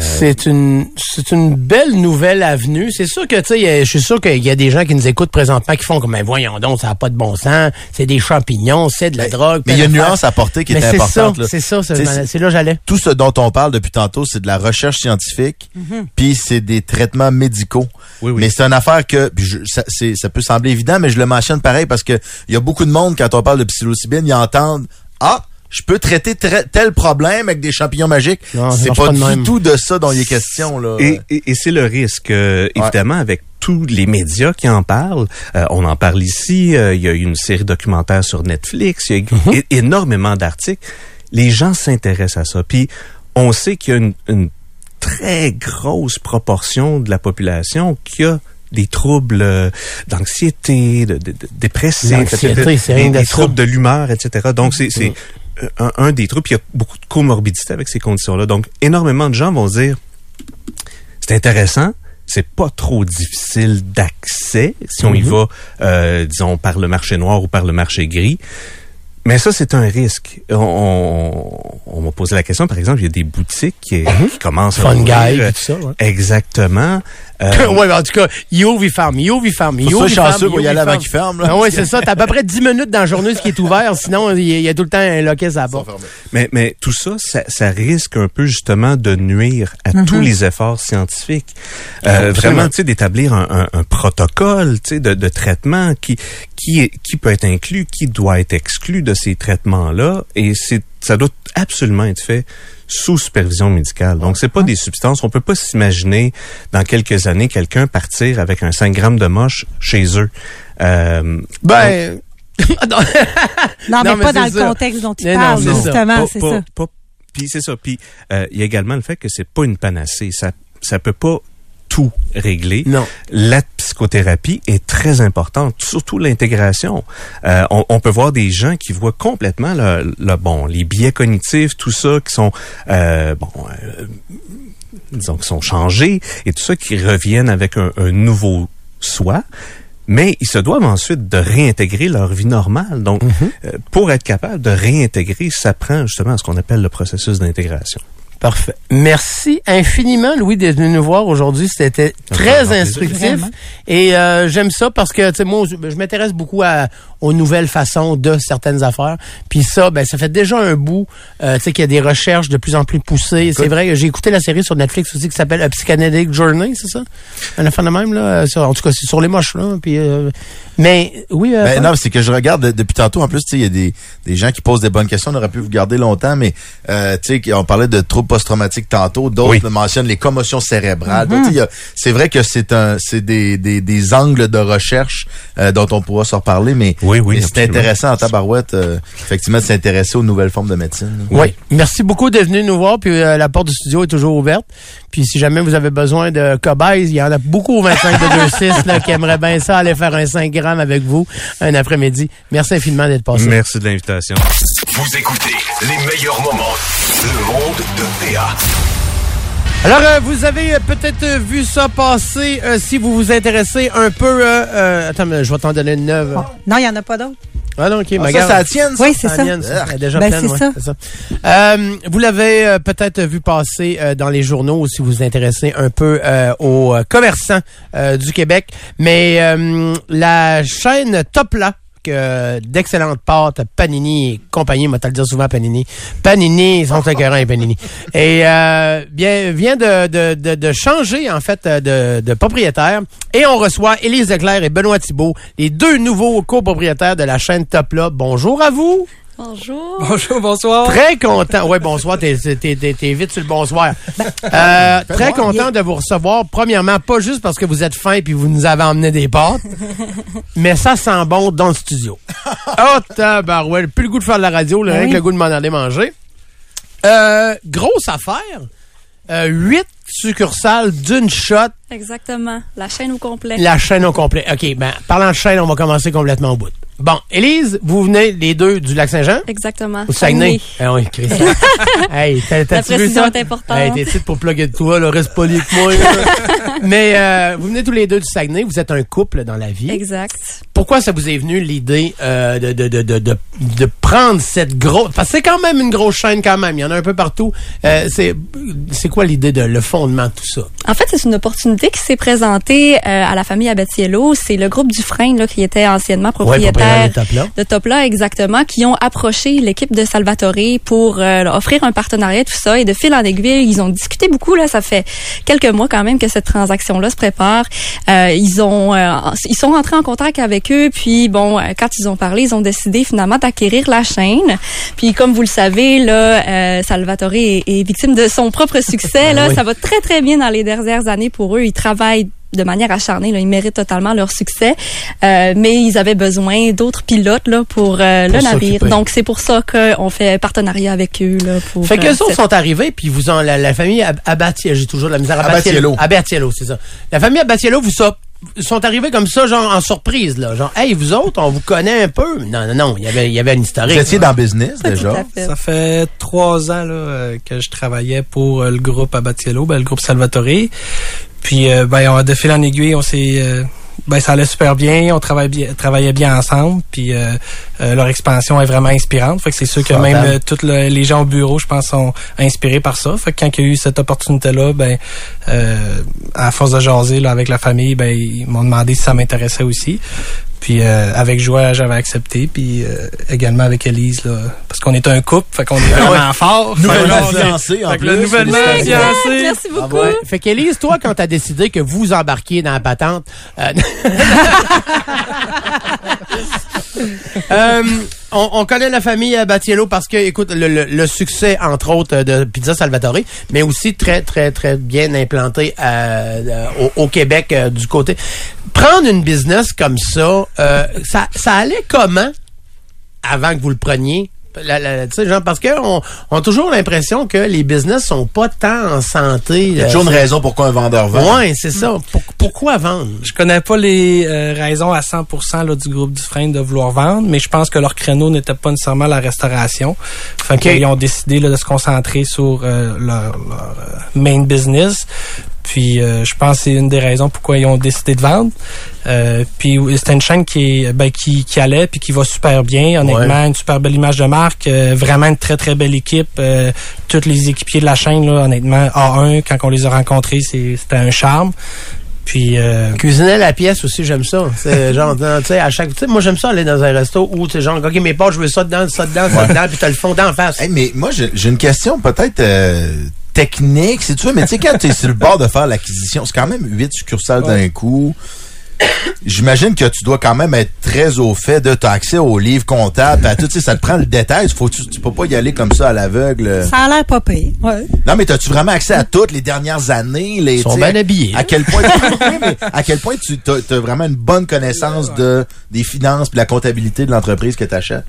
C'est une c'est une belle nouvelle avenue. C'est sûr que tu sais, je suis sûr qu'il y a des gens qui nous écoutent présentement qui font comme ben voyons donc, ça n'a pas de bon sens, c'est des champignons, c'est de la drogue. Mais il y a une nuance à apporter qui Mais est c'est importante. ça, c'est ça, c'est- sais, c'est là que j'allais. tout ce dont on parle depuis tantôt, c'est de la recherche scientifique, puis c'est des traitements médicaux. Oui, oui. Mais c'est une affaire que puis je- ça, c'est- ça peut sembler évident, mais je le mentionne pareil parce que il y a beaucoup de monde quand on parle de psilocybine, ils entendent ah je peux traiter tra- tel problème avec des champignons magiques. C'est pas, du tout de ça dont il est question là. Et, et, et c'est le risque, euh, évidemment, avec tous les médias qui en parlent. Euh, on en parle ici. euh, il y a eu une série documentaire sur Netflix. Il y a eu é- énormément d'articles. les gens s'intéressent à ça. Puis on sait qu'il y a une, une très grosse proportion de la population qui a des troubles euh, d'anxiété, de, de, de dépressifs, des, troubles de l'humeur, etc. Donc c'est c'est euh, un, un des troubles. Puis il y a beaucoup de comorbidité avec ces conditions-là. Donc énormément de gens vont se dire c'est intéressant. C'est pas trop difficile d'accès si on y va, euh, disons, par le marché noir ou par le marché gris. Mais ça, c'est un risque. On, on, on m'a posé la question, par exemple, il y a des boutiques qui, qui commencent à Fun ouvrir, guy, et tout ça, ouais. Exactement. Euh, ouais, ben, en tout cas, il ouvre, il ferme, il ouvre, il ferme, il ouvre, ça, il ferme, chanceux pour y aller avant ferme. qu'il ferme, là. Ah ouais, c'est ça. T'as à peu près 10 minutes dans la journée ce qui est ouvert, sinon il y, a- il y a tout le temps un loquet à porte. Mais, mais tout ça, ça, ça risque un peu justement de nuire à tous les efforts scientifiques. Euh, vraiment, tu sais, d'établir un, un- un protocole, tu sais, de, de traitement qui qui est- qui peut être inclus, qui doit être exclu de ces traitements-là, et c'est ça doit absolument être fait sous supervision médicale. Donc, c'est pas des substances. On peut pas s'imaginer dans quelques années quelqu'un partir avec un 5 grammes de moche chez eux. Euh, Ben, non. Non, mais Non, mais pas dans le contexte dont tu Mais parles, c'est ça. justement, c'est ça. Puis c'est ça. Puis euh, il y a également le fait que c'est pas une panacée. Ça ça peut pas tout régler. Non. La psychothérapie est très importante, surtout l'intégration. Euh, on, on peut voir des gens qui voient complètement le, le- bon les biais cognitifs, tout ça qui sont euh, bon euh, disons qui sont changés et tout ça qui reviennent avec un, un nouveau soi. Mais ils se doivent ensuite de réintégrer leur vie normale. Donc, euh, pour être capable de réintégrer, ça prend justement ce qu'on appelle le processus d'intégration. Parfait. Merci infiniment, Louis, d'être venu nous voir aujourd'hui. C'était très instructif. Et euh, j'aime ça parce que, tu sais, moi, je, je m'intéresse beaucoup à, aux nouvelles façons de certaines affaires. Puis ça, ben, ça fait déjà un bout, euh, tu sais, qu'il y a des recherches de plus en plus poussées. C'est vrai que j'ai écouté la série sur Netflix aussi qui s'appelle A Psychanalytic Journey, c'est ça? Un affaire de même, là. sur- en tout cas, c'est sur les moches, là. Puis, euh, mais, oui, euh, Ben, non, c'est que je regarde de- depuis tantôt. En plus, tu sais, il y a des, des gens qui posent des bonnes questions. On aurait pu vous garder longtemps, mais euh, tu sais, on parlait de troubles post-traumatiques tantôt. D'autres Oui. mentionnent les commotions cérébrales. Donc, tu sais, il y a- c'est vrai que c'est un, c'est des, des, des angles de recherche euh, dont on pourra se reparler, mais, Oui, oui, mais c'est intéressant en tabarouette, euh, effectivement, de s'intéresser aux nouvelles formes de médecine. là. Oui. Merci beaucoup d'être venu nous voir. Puis euh, la porte du studio est toujours ouverte. Puis si jamais vous avez besoin de cobayes, il y en a beaucoup au 25 de 2-6 là, qui aimeraient bien ça aller faire un 5 grammes avec vous un après-midi. Merci infiniment d'être passé. Merci de l'invitation. Vous écoutez les meilleurs moments. Le monde de PA. Alors, euh, vous avez euh, peut-être euh, vu ça passer euh, si vous vous intéressez un peu... euh, euh, attends, mais je vais t'en donner une neuve. Non, il n'y en a pas d'autres. Ah non, OK, Ah, ma ça, c'est la tienne, ça? Oui, c'est Ah, ça. mienne, ça. Elle est déjà Ben, pleine, ouais, ça. Euh, vous l'avez euh, peut-être vu passer euh, dans les journaux si vous vous intéressez un peu euh, aux commerçants euh, du Québec. Mais euh, la chaîne Topla, que d'excellentes pâtes, Panini et compagnie, moi te le dire souvent Panini. Panini, ils sont écœurants et Panini. Et euh, bien vient de changer en fait euh, de, de propriétaire. Et on reçoit Élise Leclerc et Benoît Thibault, les deux nouveaux copropriétaires de la chaîne Topla. Bonjour à vous. Bonjour. Bonjour, bonsoir. Très content. Ouais, bonsoir. T'es, t'es, t'es, t'es vite sur le bonsoir. Euh, très content de vous recevoir. Premièrement, pas juste parce que vous êtes fin puis vous nous avez emmené des pâtes, mais ça sent bon dans le studio. Oh, tabarouette. Plus le goût de faire de la radio, là, Ben rien oui. que le goût de m'en aller manger. Euh, grosse affaire. Euh, huit succursales d'une shot, Exactement. La chaîne au complet. la chaîne au complet. OK, ben, parlant de chaîne, on va commencer complètement au bout. Bon, Élise, vous venez les deux du Lac-Saint-Jean? Exactement. Au Saguenay? Ah oui, Christian. hey, t'as, t'as La précision est importante. Hey, t'es ici pour plugger de toi, là, reste poli avec moi. là. Mais euh, vous venez tous les deux du Saguenay, vous êtes un couple dans la vie. Exact. Pourquoi ça vous est venu l'idée euh, de, de, de, de, de, prendre cette grosse... Parce que c'est quand même une grosse chaîne quand même, il y en a un peu partout. Euh, c'est, c'est quoi l'idée de le fondement de tout ça? En fait, c'est une opportunité qui s'est présentée euh, à la famille Abatiello. C'est le groupe Dufresne là, qui était anciennement propriétaire propriétaire de Topla. de Topla, exactement, qui ont approché l'équipe de Salvatore pour euh, leur offrir un partenariat, tout ça. Et de fil en aiguille, ils ont discuté beaucoup. Là, ça fait quelques mois quand même que cette transaction-là se prépare. Euh, ils ont, euh, ils sont rentrés en contact avec eux. Puis bon, euh, quand ils ont parlé, ils ont décidé finalement d'acquérir la chaîne. Puis comme vous le savez, là, euh, Salvatore est, est victime de son propre succès. là, Oui. ça va très très bien dans les dernières années pour eux. Ils travaillent de manière acharnée. Là. Ils méritent totalement leur succès, Euh, mais ils avaient besoin d'autres pilotes là pour, euh, le navire. Donc c'est pour ça qu'on fait partenariat avec eux là pour. Fait que euh, autres sont arrivés, puis vous en la, la famille Ab- Abatiello, j'ai toujours de la misère Abatiello. Abatiello, c'est ça. La famille Abatiello, vous so- sont arrivés comme ça, genre en surprise, là. Genre, hey, vous autres, on vous connaît un peu. Non, non, non, il y avait, il y avait une Vous historique. étiez dans le business Tout déjà? à fait. Ça fait trois ans là, euh, que je travaillais pour euh, le groupe Abatiello, ben, le groupe Salvatore. Puis euh, ben, on a de fil en aiguille, on s'est euh, ben ça allait super bien, on travaillait bien, travaillait bien ensemble, puis euh, euh, leur expansion est vraiment inspirante. Fait que c'est sûr que même euh, tous le- les gens au bureau, je pense, sont inspirés par ça. Fait que quand il y a eu cette opportunité-là, ben euh, à force de jaser là, avec la famille, ben ils m'ont demandé si ça m'intéressait aussi. Puis euh, avec joie, j'avais accepté. Puis euh, également avec Elise, là, parce qu'on est un couple, fait qu'on est vraiment fort. Fait Nouvellement fiancé, en fait plus. nouvellement fiancé. Merci beaucoup. Ouais. Fait qu'Élise, toi, quand t'as décidé que vous embarquiez dans la patente, euh, euh, on, on connaît la famille euh, Battiello parce que, écoute, le, le- le succès, entre autres, euh, de Pizza Salvatore, mais aussi très, très, très bien implanté au, au Québec euh, du côté. Prendre une business comme ça, euh, ça, ça allait comment avant que vous le preniez? La- la- tu sais, genre, parce qu'on on a toujours l'impression que les business sont pas tant en santé. Il y a euh, toujours une raison pourquoi un vendeur vend. Ouais, c'est ça. Pour- pourquoi vendre? Je connais pas les euh, raisons à 100% là, du groupe Dufresne de vouloir vendre, mais je pense que leur créneau n'était pas nécessairement la restauration. Fait qu'ils ont décidé là, de se concentrer sur euh, leur, leur, euh, main business. Puis euh, je pense que c'est une des raisons pourquoi ils ont décidé de vendre. Euh, puis c'était une chaîne qui est ben, qui, qui allait puis qui va super bien. Honnêtement, une super belle image de marque, euh, vraiment une très très belle équipe. Euh, tous les équipiers de la chaîne, là, honnêtement, A1, quand on les a rencontrés, c'est- c'était un charme. Puis euh, Cuisiner la pièce aussi, j'aime ça. C'est genre, tu sais, à chaque, tu sais, moi j'aime ça aller dans un resto où tu sais, genre, ok, mes pâtes, je veux ça dedans, ça dedans, ça dedans, puis t'as le fond d'en face. Hey, mais moi, j'ai j'ai une question peut-être euh, technique, si tu veux, mais tu sais, quand tu es sur le bord de faire l'acquisition, c'est quand même huit succursales d'un coup. J'imagine que tu dois quand même être très au fait de t'as accès aux livres comptables, à tout, tu sais, ça te prend le détail. Faut, tu, tu peux pas y aller comme ça à l'aveugle. Ça a l'air pas pire. Ouais. Non, mais as-tu vraiment accès à toutes les dernières années? Les, Ils sont bien habillés. À quel point, mais à quel point tu as, vraiment une bonne connaissance de, des finances et la comptabilité de l'entreprise que tu achètes?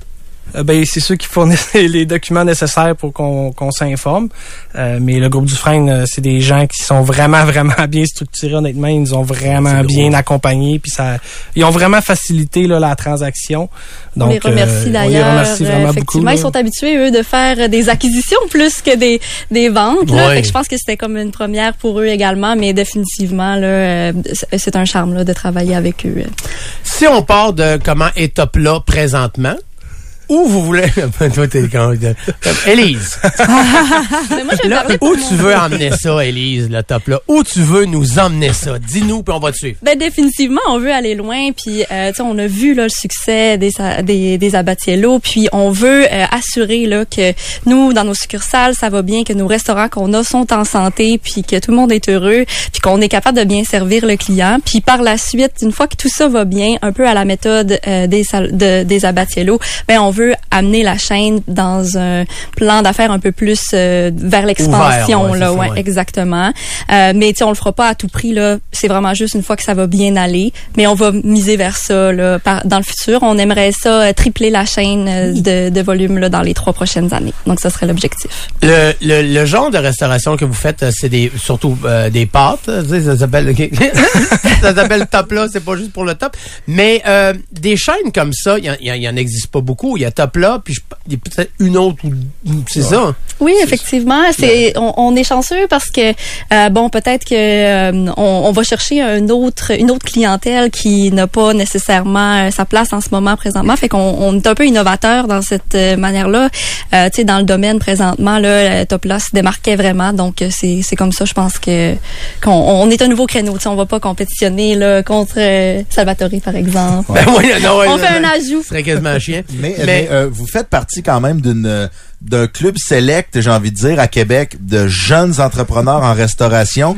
Euh, ben, c'est ceux qui fournissent les, les documents nécessaires pour qu'on qu'on s'informe. Euh, mais le groupe Dufresne, euh, c'est des gens qui sont vraiment, vraiment bien structurés. Honnêtement, ils nous ont vraiment bien accompagnés. Puis ça, ils ont vraiment facilité là, la transaction. On les Donc, euh, remercie on les d'ailleurs. remercie Euh, vraiment beaucoup. Effectivement, là. ils sont habitués, eux, de faire des acquisitions plus que des, des ventes. Là. Fait que je pense que c'était comme une première pour eux également, mais définitivement, là, euh, c'est- c'est un charme là, de travailler avec eux. Si on part de comment est top là présentement, où vous voulez, toi t'es quand Élise, là, où tu veux emmener ça, Élise, le top là? Où tu veux nous emmener ça? Dis-nous, puis on va te suivre. Ben définitivement, on veut aller loin. Puis, euh, tu sais, on a vu là le succès des des, des Abatiello. Puis, on veut euh, assurer là que nous, dans nos succursales, ça va bien, que nos restaurants qu'on a sont en santé, puis que tout le monde est heureux, puis qu'on est capable de bien servir le client. Puis, par la suite, une fois que tout ça va bien, un peu à la méthode euh, des de, des Abatiello, ben on veut amener la chaîne dans un plan d'affaires un peu plus euh, vers l'expansion ouais, là, ça, ouais, exactement. Euh, mais tu on le fera pas à tout prix là. C'est vraiment juste une fois que ça va bien aller. Mais on va miser vers ça là, par- dans le futur. On aimerait ça euh, tripler la chaîne euh, de, de volume là, dans les trois prochaines années. Donc ça serait l'objectif. Le, le, le genre de restauration que vous faites, c'est des surtout euh, des pâtes. ça s'appelle ça s'appelle top là, c'est pas juste pour le top. Mais euh, des chaînes comme ça, il y en- y, y existe pas beaucoup. Y a top là, puis je- il y a peut-être une autre. ou- C'est ça. Oui, effectivement, c'est on, on est chanceux parce que euh, bon, peut-être que euh, on, on va chercher un autre une autre clientèle qui n'a pas nécessairement euh, sa place en ce moment présentement, fait qu'on on est un peu innovateur dans cette euh, manière-là. Euh, tu sais, dans le domaine présentement là, Top là se démarquait vraiment, donc euh, c'est c'est comme ça, je pense que qu'on on est un nouveau créneau. Tu sais, on va pas compétitionner là contre euh, Salvatore par exemple. Ben oui, non, ouais, On non, fait un ben, ajout. Ce serait quasiment chien. Mais, Mais- mais, euh, vous faites partie quand même d'une euh, d'un club select, j'ai envie de dire, à Québec, de jeunes entrepreneurs en restauration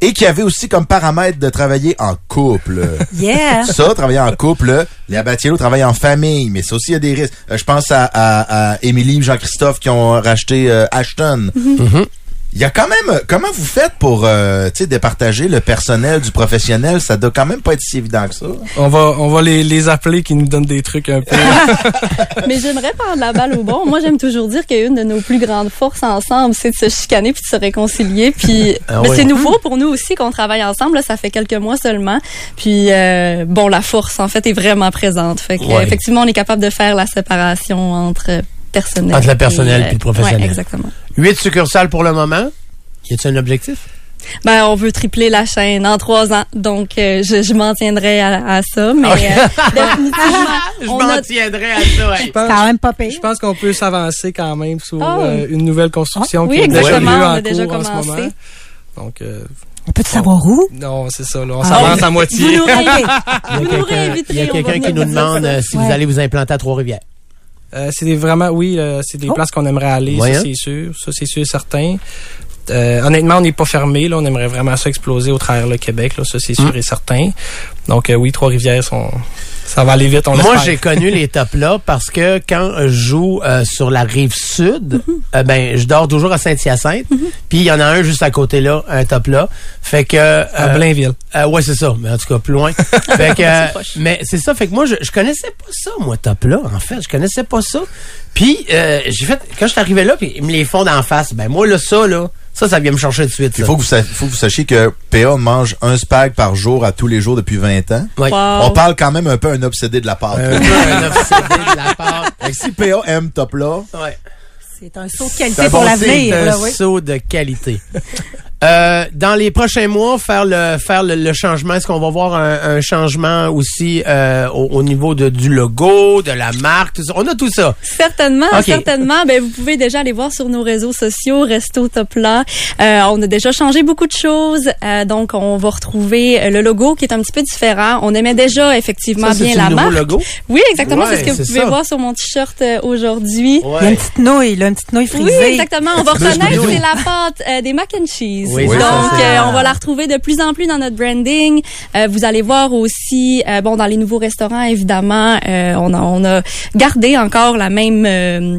et qui avait aussi comme paramètre de travailler en couple. Yeah. ça, travailler en couple, les Abatiello travaillent en famille, mais ça aussi, il y a des risques. Euh, je pense à, à, à Émilie et Jean-Christophe qui ont racheté euh, Ashton. Il y a quand même, comment vous faites pour, euh, tu sais, départager le personnel du professionnel? Ça doit quand même pas être si évident que ça. On va, on va les, les appeler qui nous donnent des trucs un peu. Mais j'aimerais prendre la balle au bon. Moi, j'aime toujours dire qu'une de nos plus grandes forces ensemble, c'est de se chicaner puis de se réconcilier. Puis Ah mais oui. c'est nouveau pour nous aussi qu'on travaille ensemble. Là, ça fait quelques mois seulement. Puis euh, bon, la force en fait est vraiment présente. Fait que, Ouais. effectivement, on est capable de faire la séparation entre personnel. Entre le personnel et, euh, puis le professionnel. ouais, exactement. Huit succursales pour le moment. Y a-t-il un objectif? Ben, on veut tripler la chaîne en trois ans, donc euh, je, je m'en tiendrai à, à ça. Mais euh, définitivement, Je on m'en a tiendrai à ça. Je pense, Quand même pas pire. je pense qu'on peut s'avancer quand même sur Ah. euh, une nouvelle construction Ah, oui, qui a déjà exactement, lieu on en a déjà cours en ce commencé. moment. Donc, euh, On peut savoir où? non, c'est ça. Là, on Ah, s'avance oui. à moitié. Il y a vous nous quelqu'un- il y a qui nous demande si vous allez vous implanter à Trois-Rivières. Euh, c'est des- vraiment, oui, euh, c'est des Oh. places qu'on aimerait aller, ça c'est sûr, ça c'est sûr et certain. Euh, honnêtement, on n'est pas fermé, là, on aimerait vraiment ça exploser au travers le Québec, là, ça c'est sûr Mm. et certain. Donc euh, oui, Trois-Rivières sont, ça va aller vite, on Moi, j'ai connu les top là parce que quand je joue euh, sur la rive sud, euh, ben je dors toujours à Saint-Hyacinthe. Puis il y en a un juste à côté là, un top là. Fait que à Blainville. euh, ouais, c'est ça, mais en tout cas plus loin. fait que euh, mais c'est ça fait que moi je, je connaissais pas ça moi top là en fait, je connaissais pas ça. Puis euh, j'ai fait quand je suis arrivé là puis ils me les font d'en face. Ben moi là ça là, ça ça vient me chercher de suite. Il faut que, vous faut que vous sachiez que PA mange un spag par jour à tous les jours depuis 20 ans. Ouais. Wow. On parle quand même un peu un obsédé de la pâte. Un peu un obsédé de la part. Fait que si PA aime top là, Ouais. C'est un saut de C'est un qualité pour l'avenir. un là, oui. saut de qualité. Euh, dans les prochains mois, faire le faire le, le changement. Est-ce qu'on va voir un, un changement aussi euh, au, au niveau de, du logo, de la marque, tout ça? On a tout ça. Certainement, certainement. Ben, vous pouvez déjà aller voir sur nos réseaux sociaux, Resto Top là. Euh, on a déjà changé beaucoup de choses. Euh, donc, on va retrouver euh, le logo qui est un petit peu différent. On aimait déjà effectivement Ça, bien le la nouveau marque. logo? Oui, exactement. Ouais, c'est ce que vous pouvez ça. voir sur mon t-shirt euh, aujourd'hui. Il y a une petite nouille, là, une petite nouille Oui, frisée. exactement. On va reconnaître, c'est la pâte euh, des mac and cheese. Oui, Donc, ça, euh, on va la retrouver de plus en plus dans notre branding. Euh, vous allez voir aussi, euh, bon, dans les nouveaux restaurants, évidemment, euh, on, a, on a gardé encore la même euh,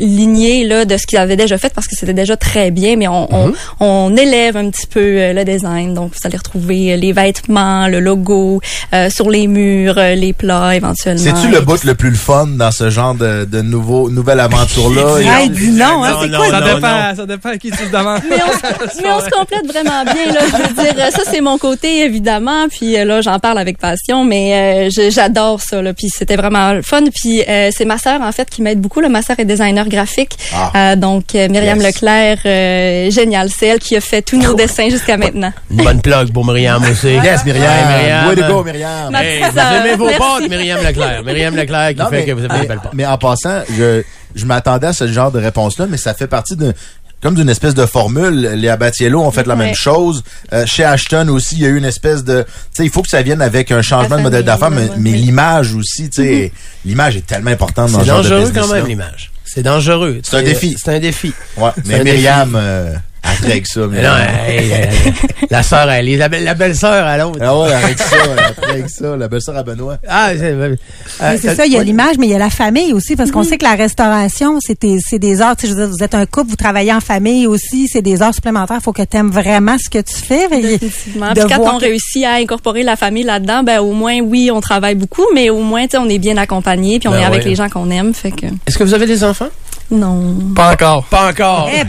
lignée là de ce qu'ils avaient déjà fait parce que c'était déjà très bien, mais on, Mhm. on, on élève un petit peu euh, le design. Donc, vous allez retrouver euh, les vêtements, le logo euh, sur les murs, euh, les plats éventuellement. c'est-tu le bout le plus le fun dans ce genre de, de nouveau, nouvelle aventure-là? Hey, dis non, hein, Non, c'est non, quoi Ça non, dépend, ça dépend à qui tu demandes. mais on, se- mais on se complète vraiment bien là. Je veux dire, ça c'est mon côté évidemment. Puis là, j'en parle avec passion, mais euh, j'adore ça là. Puis c'était vraiment fun. Puis euh, c'est ma sœur en fait qui m'aide beaucoup. Là. Ma sœur est designer graphique, Ah. Euh, donc euh, Myriam Yes. Leclerc, euh, génial, c'est elle qui a fait tous nos dessins jusqu'à maintenant. Une bonne plug pour Myriam aussi. Yes, Myriam. Ouais, Myriam. Way to go, Myriam. Hey, vous aimez vos merci. pâtes, Myriam Leclerc. Myriam Leclerc qui Non, fait mais, que vous avez des belles pâtes. mais en passant, je, je m'attendais à ce genre de réponse-là, mais ça fait partie de comme d'une espèce de formule. Les Abatiello ont fait la Ouais. même chose. Euh, chez Ashton aussi, il y a eu une espèce de... Tu sais, il faut que ça vienne avec un changement de modèle d'affaires, mais, l'image aussi, tu sais, l'image est tellement importante dans C'est ce genre de dangereux business quand même l'image. C'est dangereux. C'est un défi. C'est un défi. Ouais, mais Myriam, euh, règle ça. Mais non, Myriam. hey, hey, la sœur à Elise, la, belle- la belle-sœur à l'autre. Ah ouais, avec ça, règle ça, la belle-sœur à Benoît. Ah, c'est euh, ça, il y a l'image, mais il y a la famille aussi, parce qu'on sait que la restauration, c'est des, heures. Tu sais, je veux dire, vous êtes un couple, vous travaillez en famille aussi, c'est des heures supplémentaires. Il faut que tu aimes vraiment ce que tu fais. Définitivement. Puis quand on que- réussit à incorporer la famille là-dedans, ben au moins oui, on travaille beaucoup, mais au moins tu sais, on est bien accompagné, puis on Ben est avec ouais. les gens qu'on aime, fait que Est-ce que vous avez des enfants? non. Pas encore. Pas encore. Eh.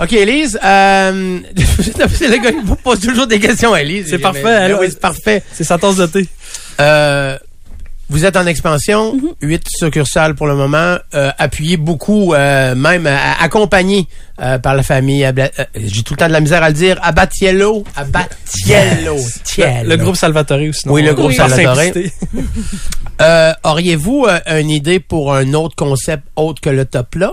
OK, Elise, euh, c'est le gars qui vous pose toujours des questions, Elise. C'est parfait, elle- oui, c'est parfait. C'est sa tasse de thé. Euh, vous êtes en expansion, huit succursales pour le moment, euh, appuyé beaucoup, euh, même accompagné euh, par la famille. Abla- euh, J'ai tout le temps de la misère à le dire. Abatiello, Abatiello, Tiello. Le groupe Salvatore ou sinon. Oui, le groupe Salvatore. Euh, Auriez-vous euh, une idée pour un autre concept autre que le top là?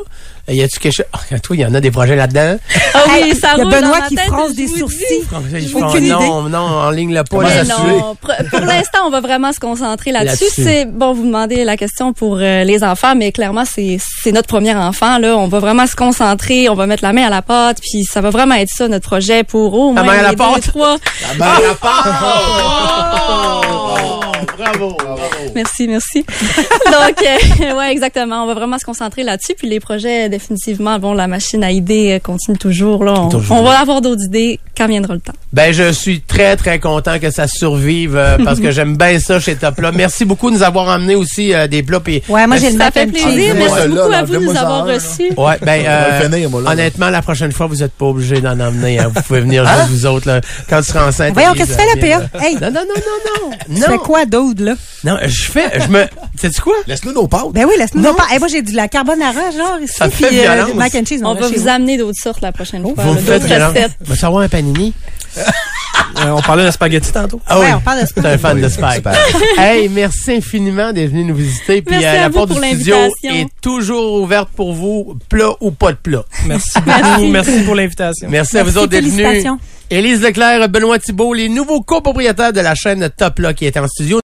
Y a-tu quelque chose? Toi, il y en a des projets là-dedans. Ah oui, Hey, ça il y a roule dans Benoît qui tête, fronce des sourcils. non, non, en ligne le pas. Mais non, pour, pour l'instant, on va vraiment se concentrer là-dessus. Là-dessus. c'est bon, vous demandez la question pour euh, les enfants, mais clairement, c'est c'est notre premier enfant là. On va vraiment se concentrer, on va mettre la main à la pâte, puis ça va vraiment être ça notre projet pour au La moins main à la les deux, pâte? trois. La mère à la part! Oh, Bravo. Merci, merci. Donc, euh, ouais, exactement. On va vraiment se concentrer là-dessus. Puis les projets, définitivement, bon, la machine à idées euh, continue toujours. Là, on, Toujours. on va avoir d'autres idées quand viendra le temps. Ben, je suis très, très content que ça survive euh, parce que j'aime bien ça chez Top Là. Merci beaucoup de nous avoir emmené aussi euh, des plats. Puis, Ouais, moi, j'ai le Ça fait plaisir. Merci beaucoup là, à vous de nous avoir reçus. Ouais, ben, euh, finir, moi, là. honnêtement, la prochaine fois, vous n'êtes pas obligé d'en emmener. hein. Vous pouvez venir juste vous autres là, quand tu seras enceinte. Voyons, qu'est-ce que tu fais viens, PA? Hey, Non, non, non, non, non. tu Non, fais quoi d'autre, là? non, je fais, je me, sais-tu quoi? Laisse-nous nos pâtes. Ben oui, laisse-nous non. pas. Hey, moi, j'ai du la carbonara, genre, ici. Ça puis, fait violence. du mac and cheese. On va vous amener d'autres sortes la prochaine fois. Vous me là, faites d'autres violence. recettes. Va savoir un panini? Euh, on parlait de spaghetti tantôt. Ah Ouais, on parle de T'es un fan Oui, de Spike. super. hey, merci infiniment d'être venu nous visiter. Puis Merci euh, à la vous porte pour du studio l'invitation. est toujours ouverte pour vous, plat ou pas de plat. Merci beaucoup. Merci pour l'invitation. Merci, à vous autres d'être venus. félicitations. Élise Leclerc, Benoît Thibault, les nouveaux copropriétaires de la chaîne Top là qui étaient en studio.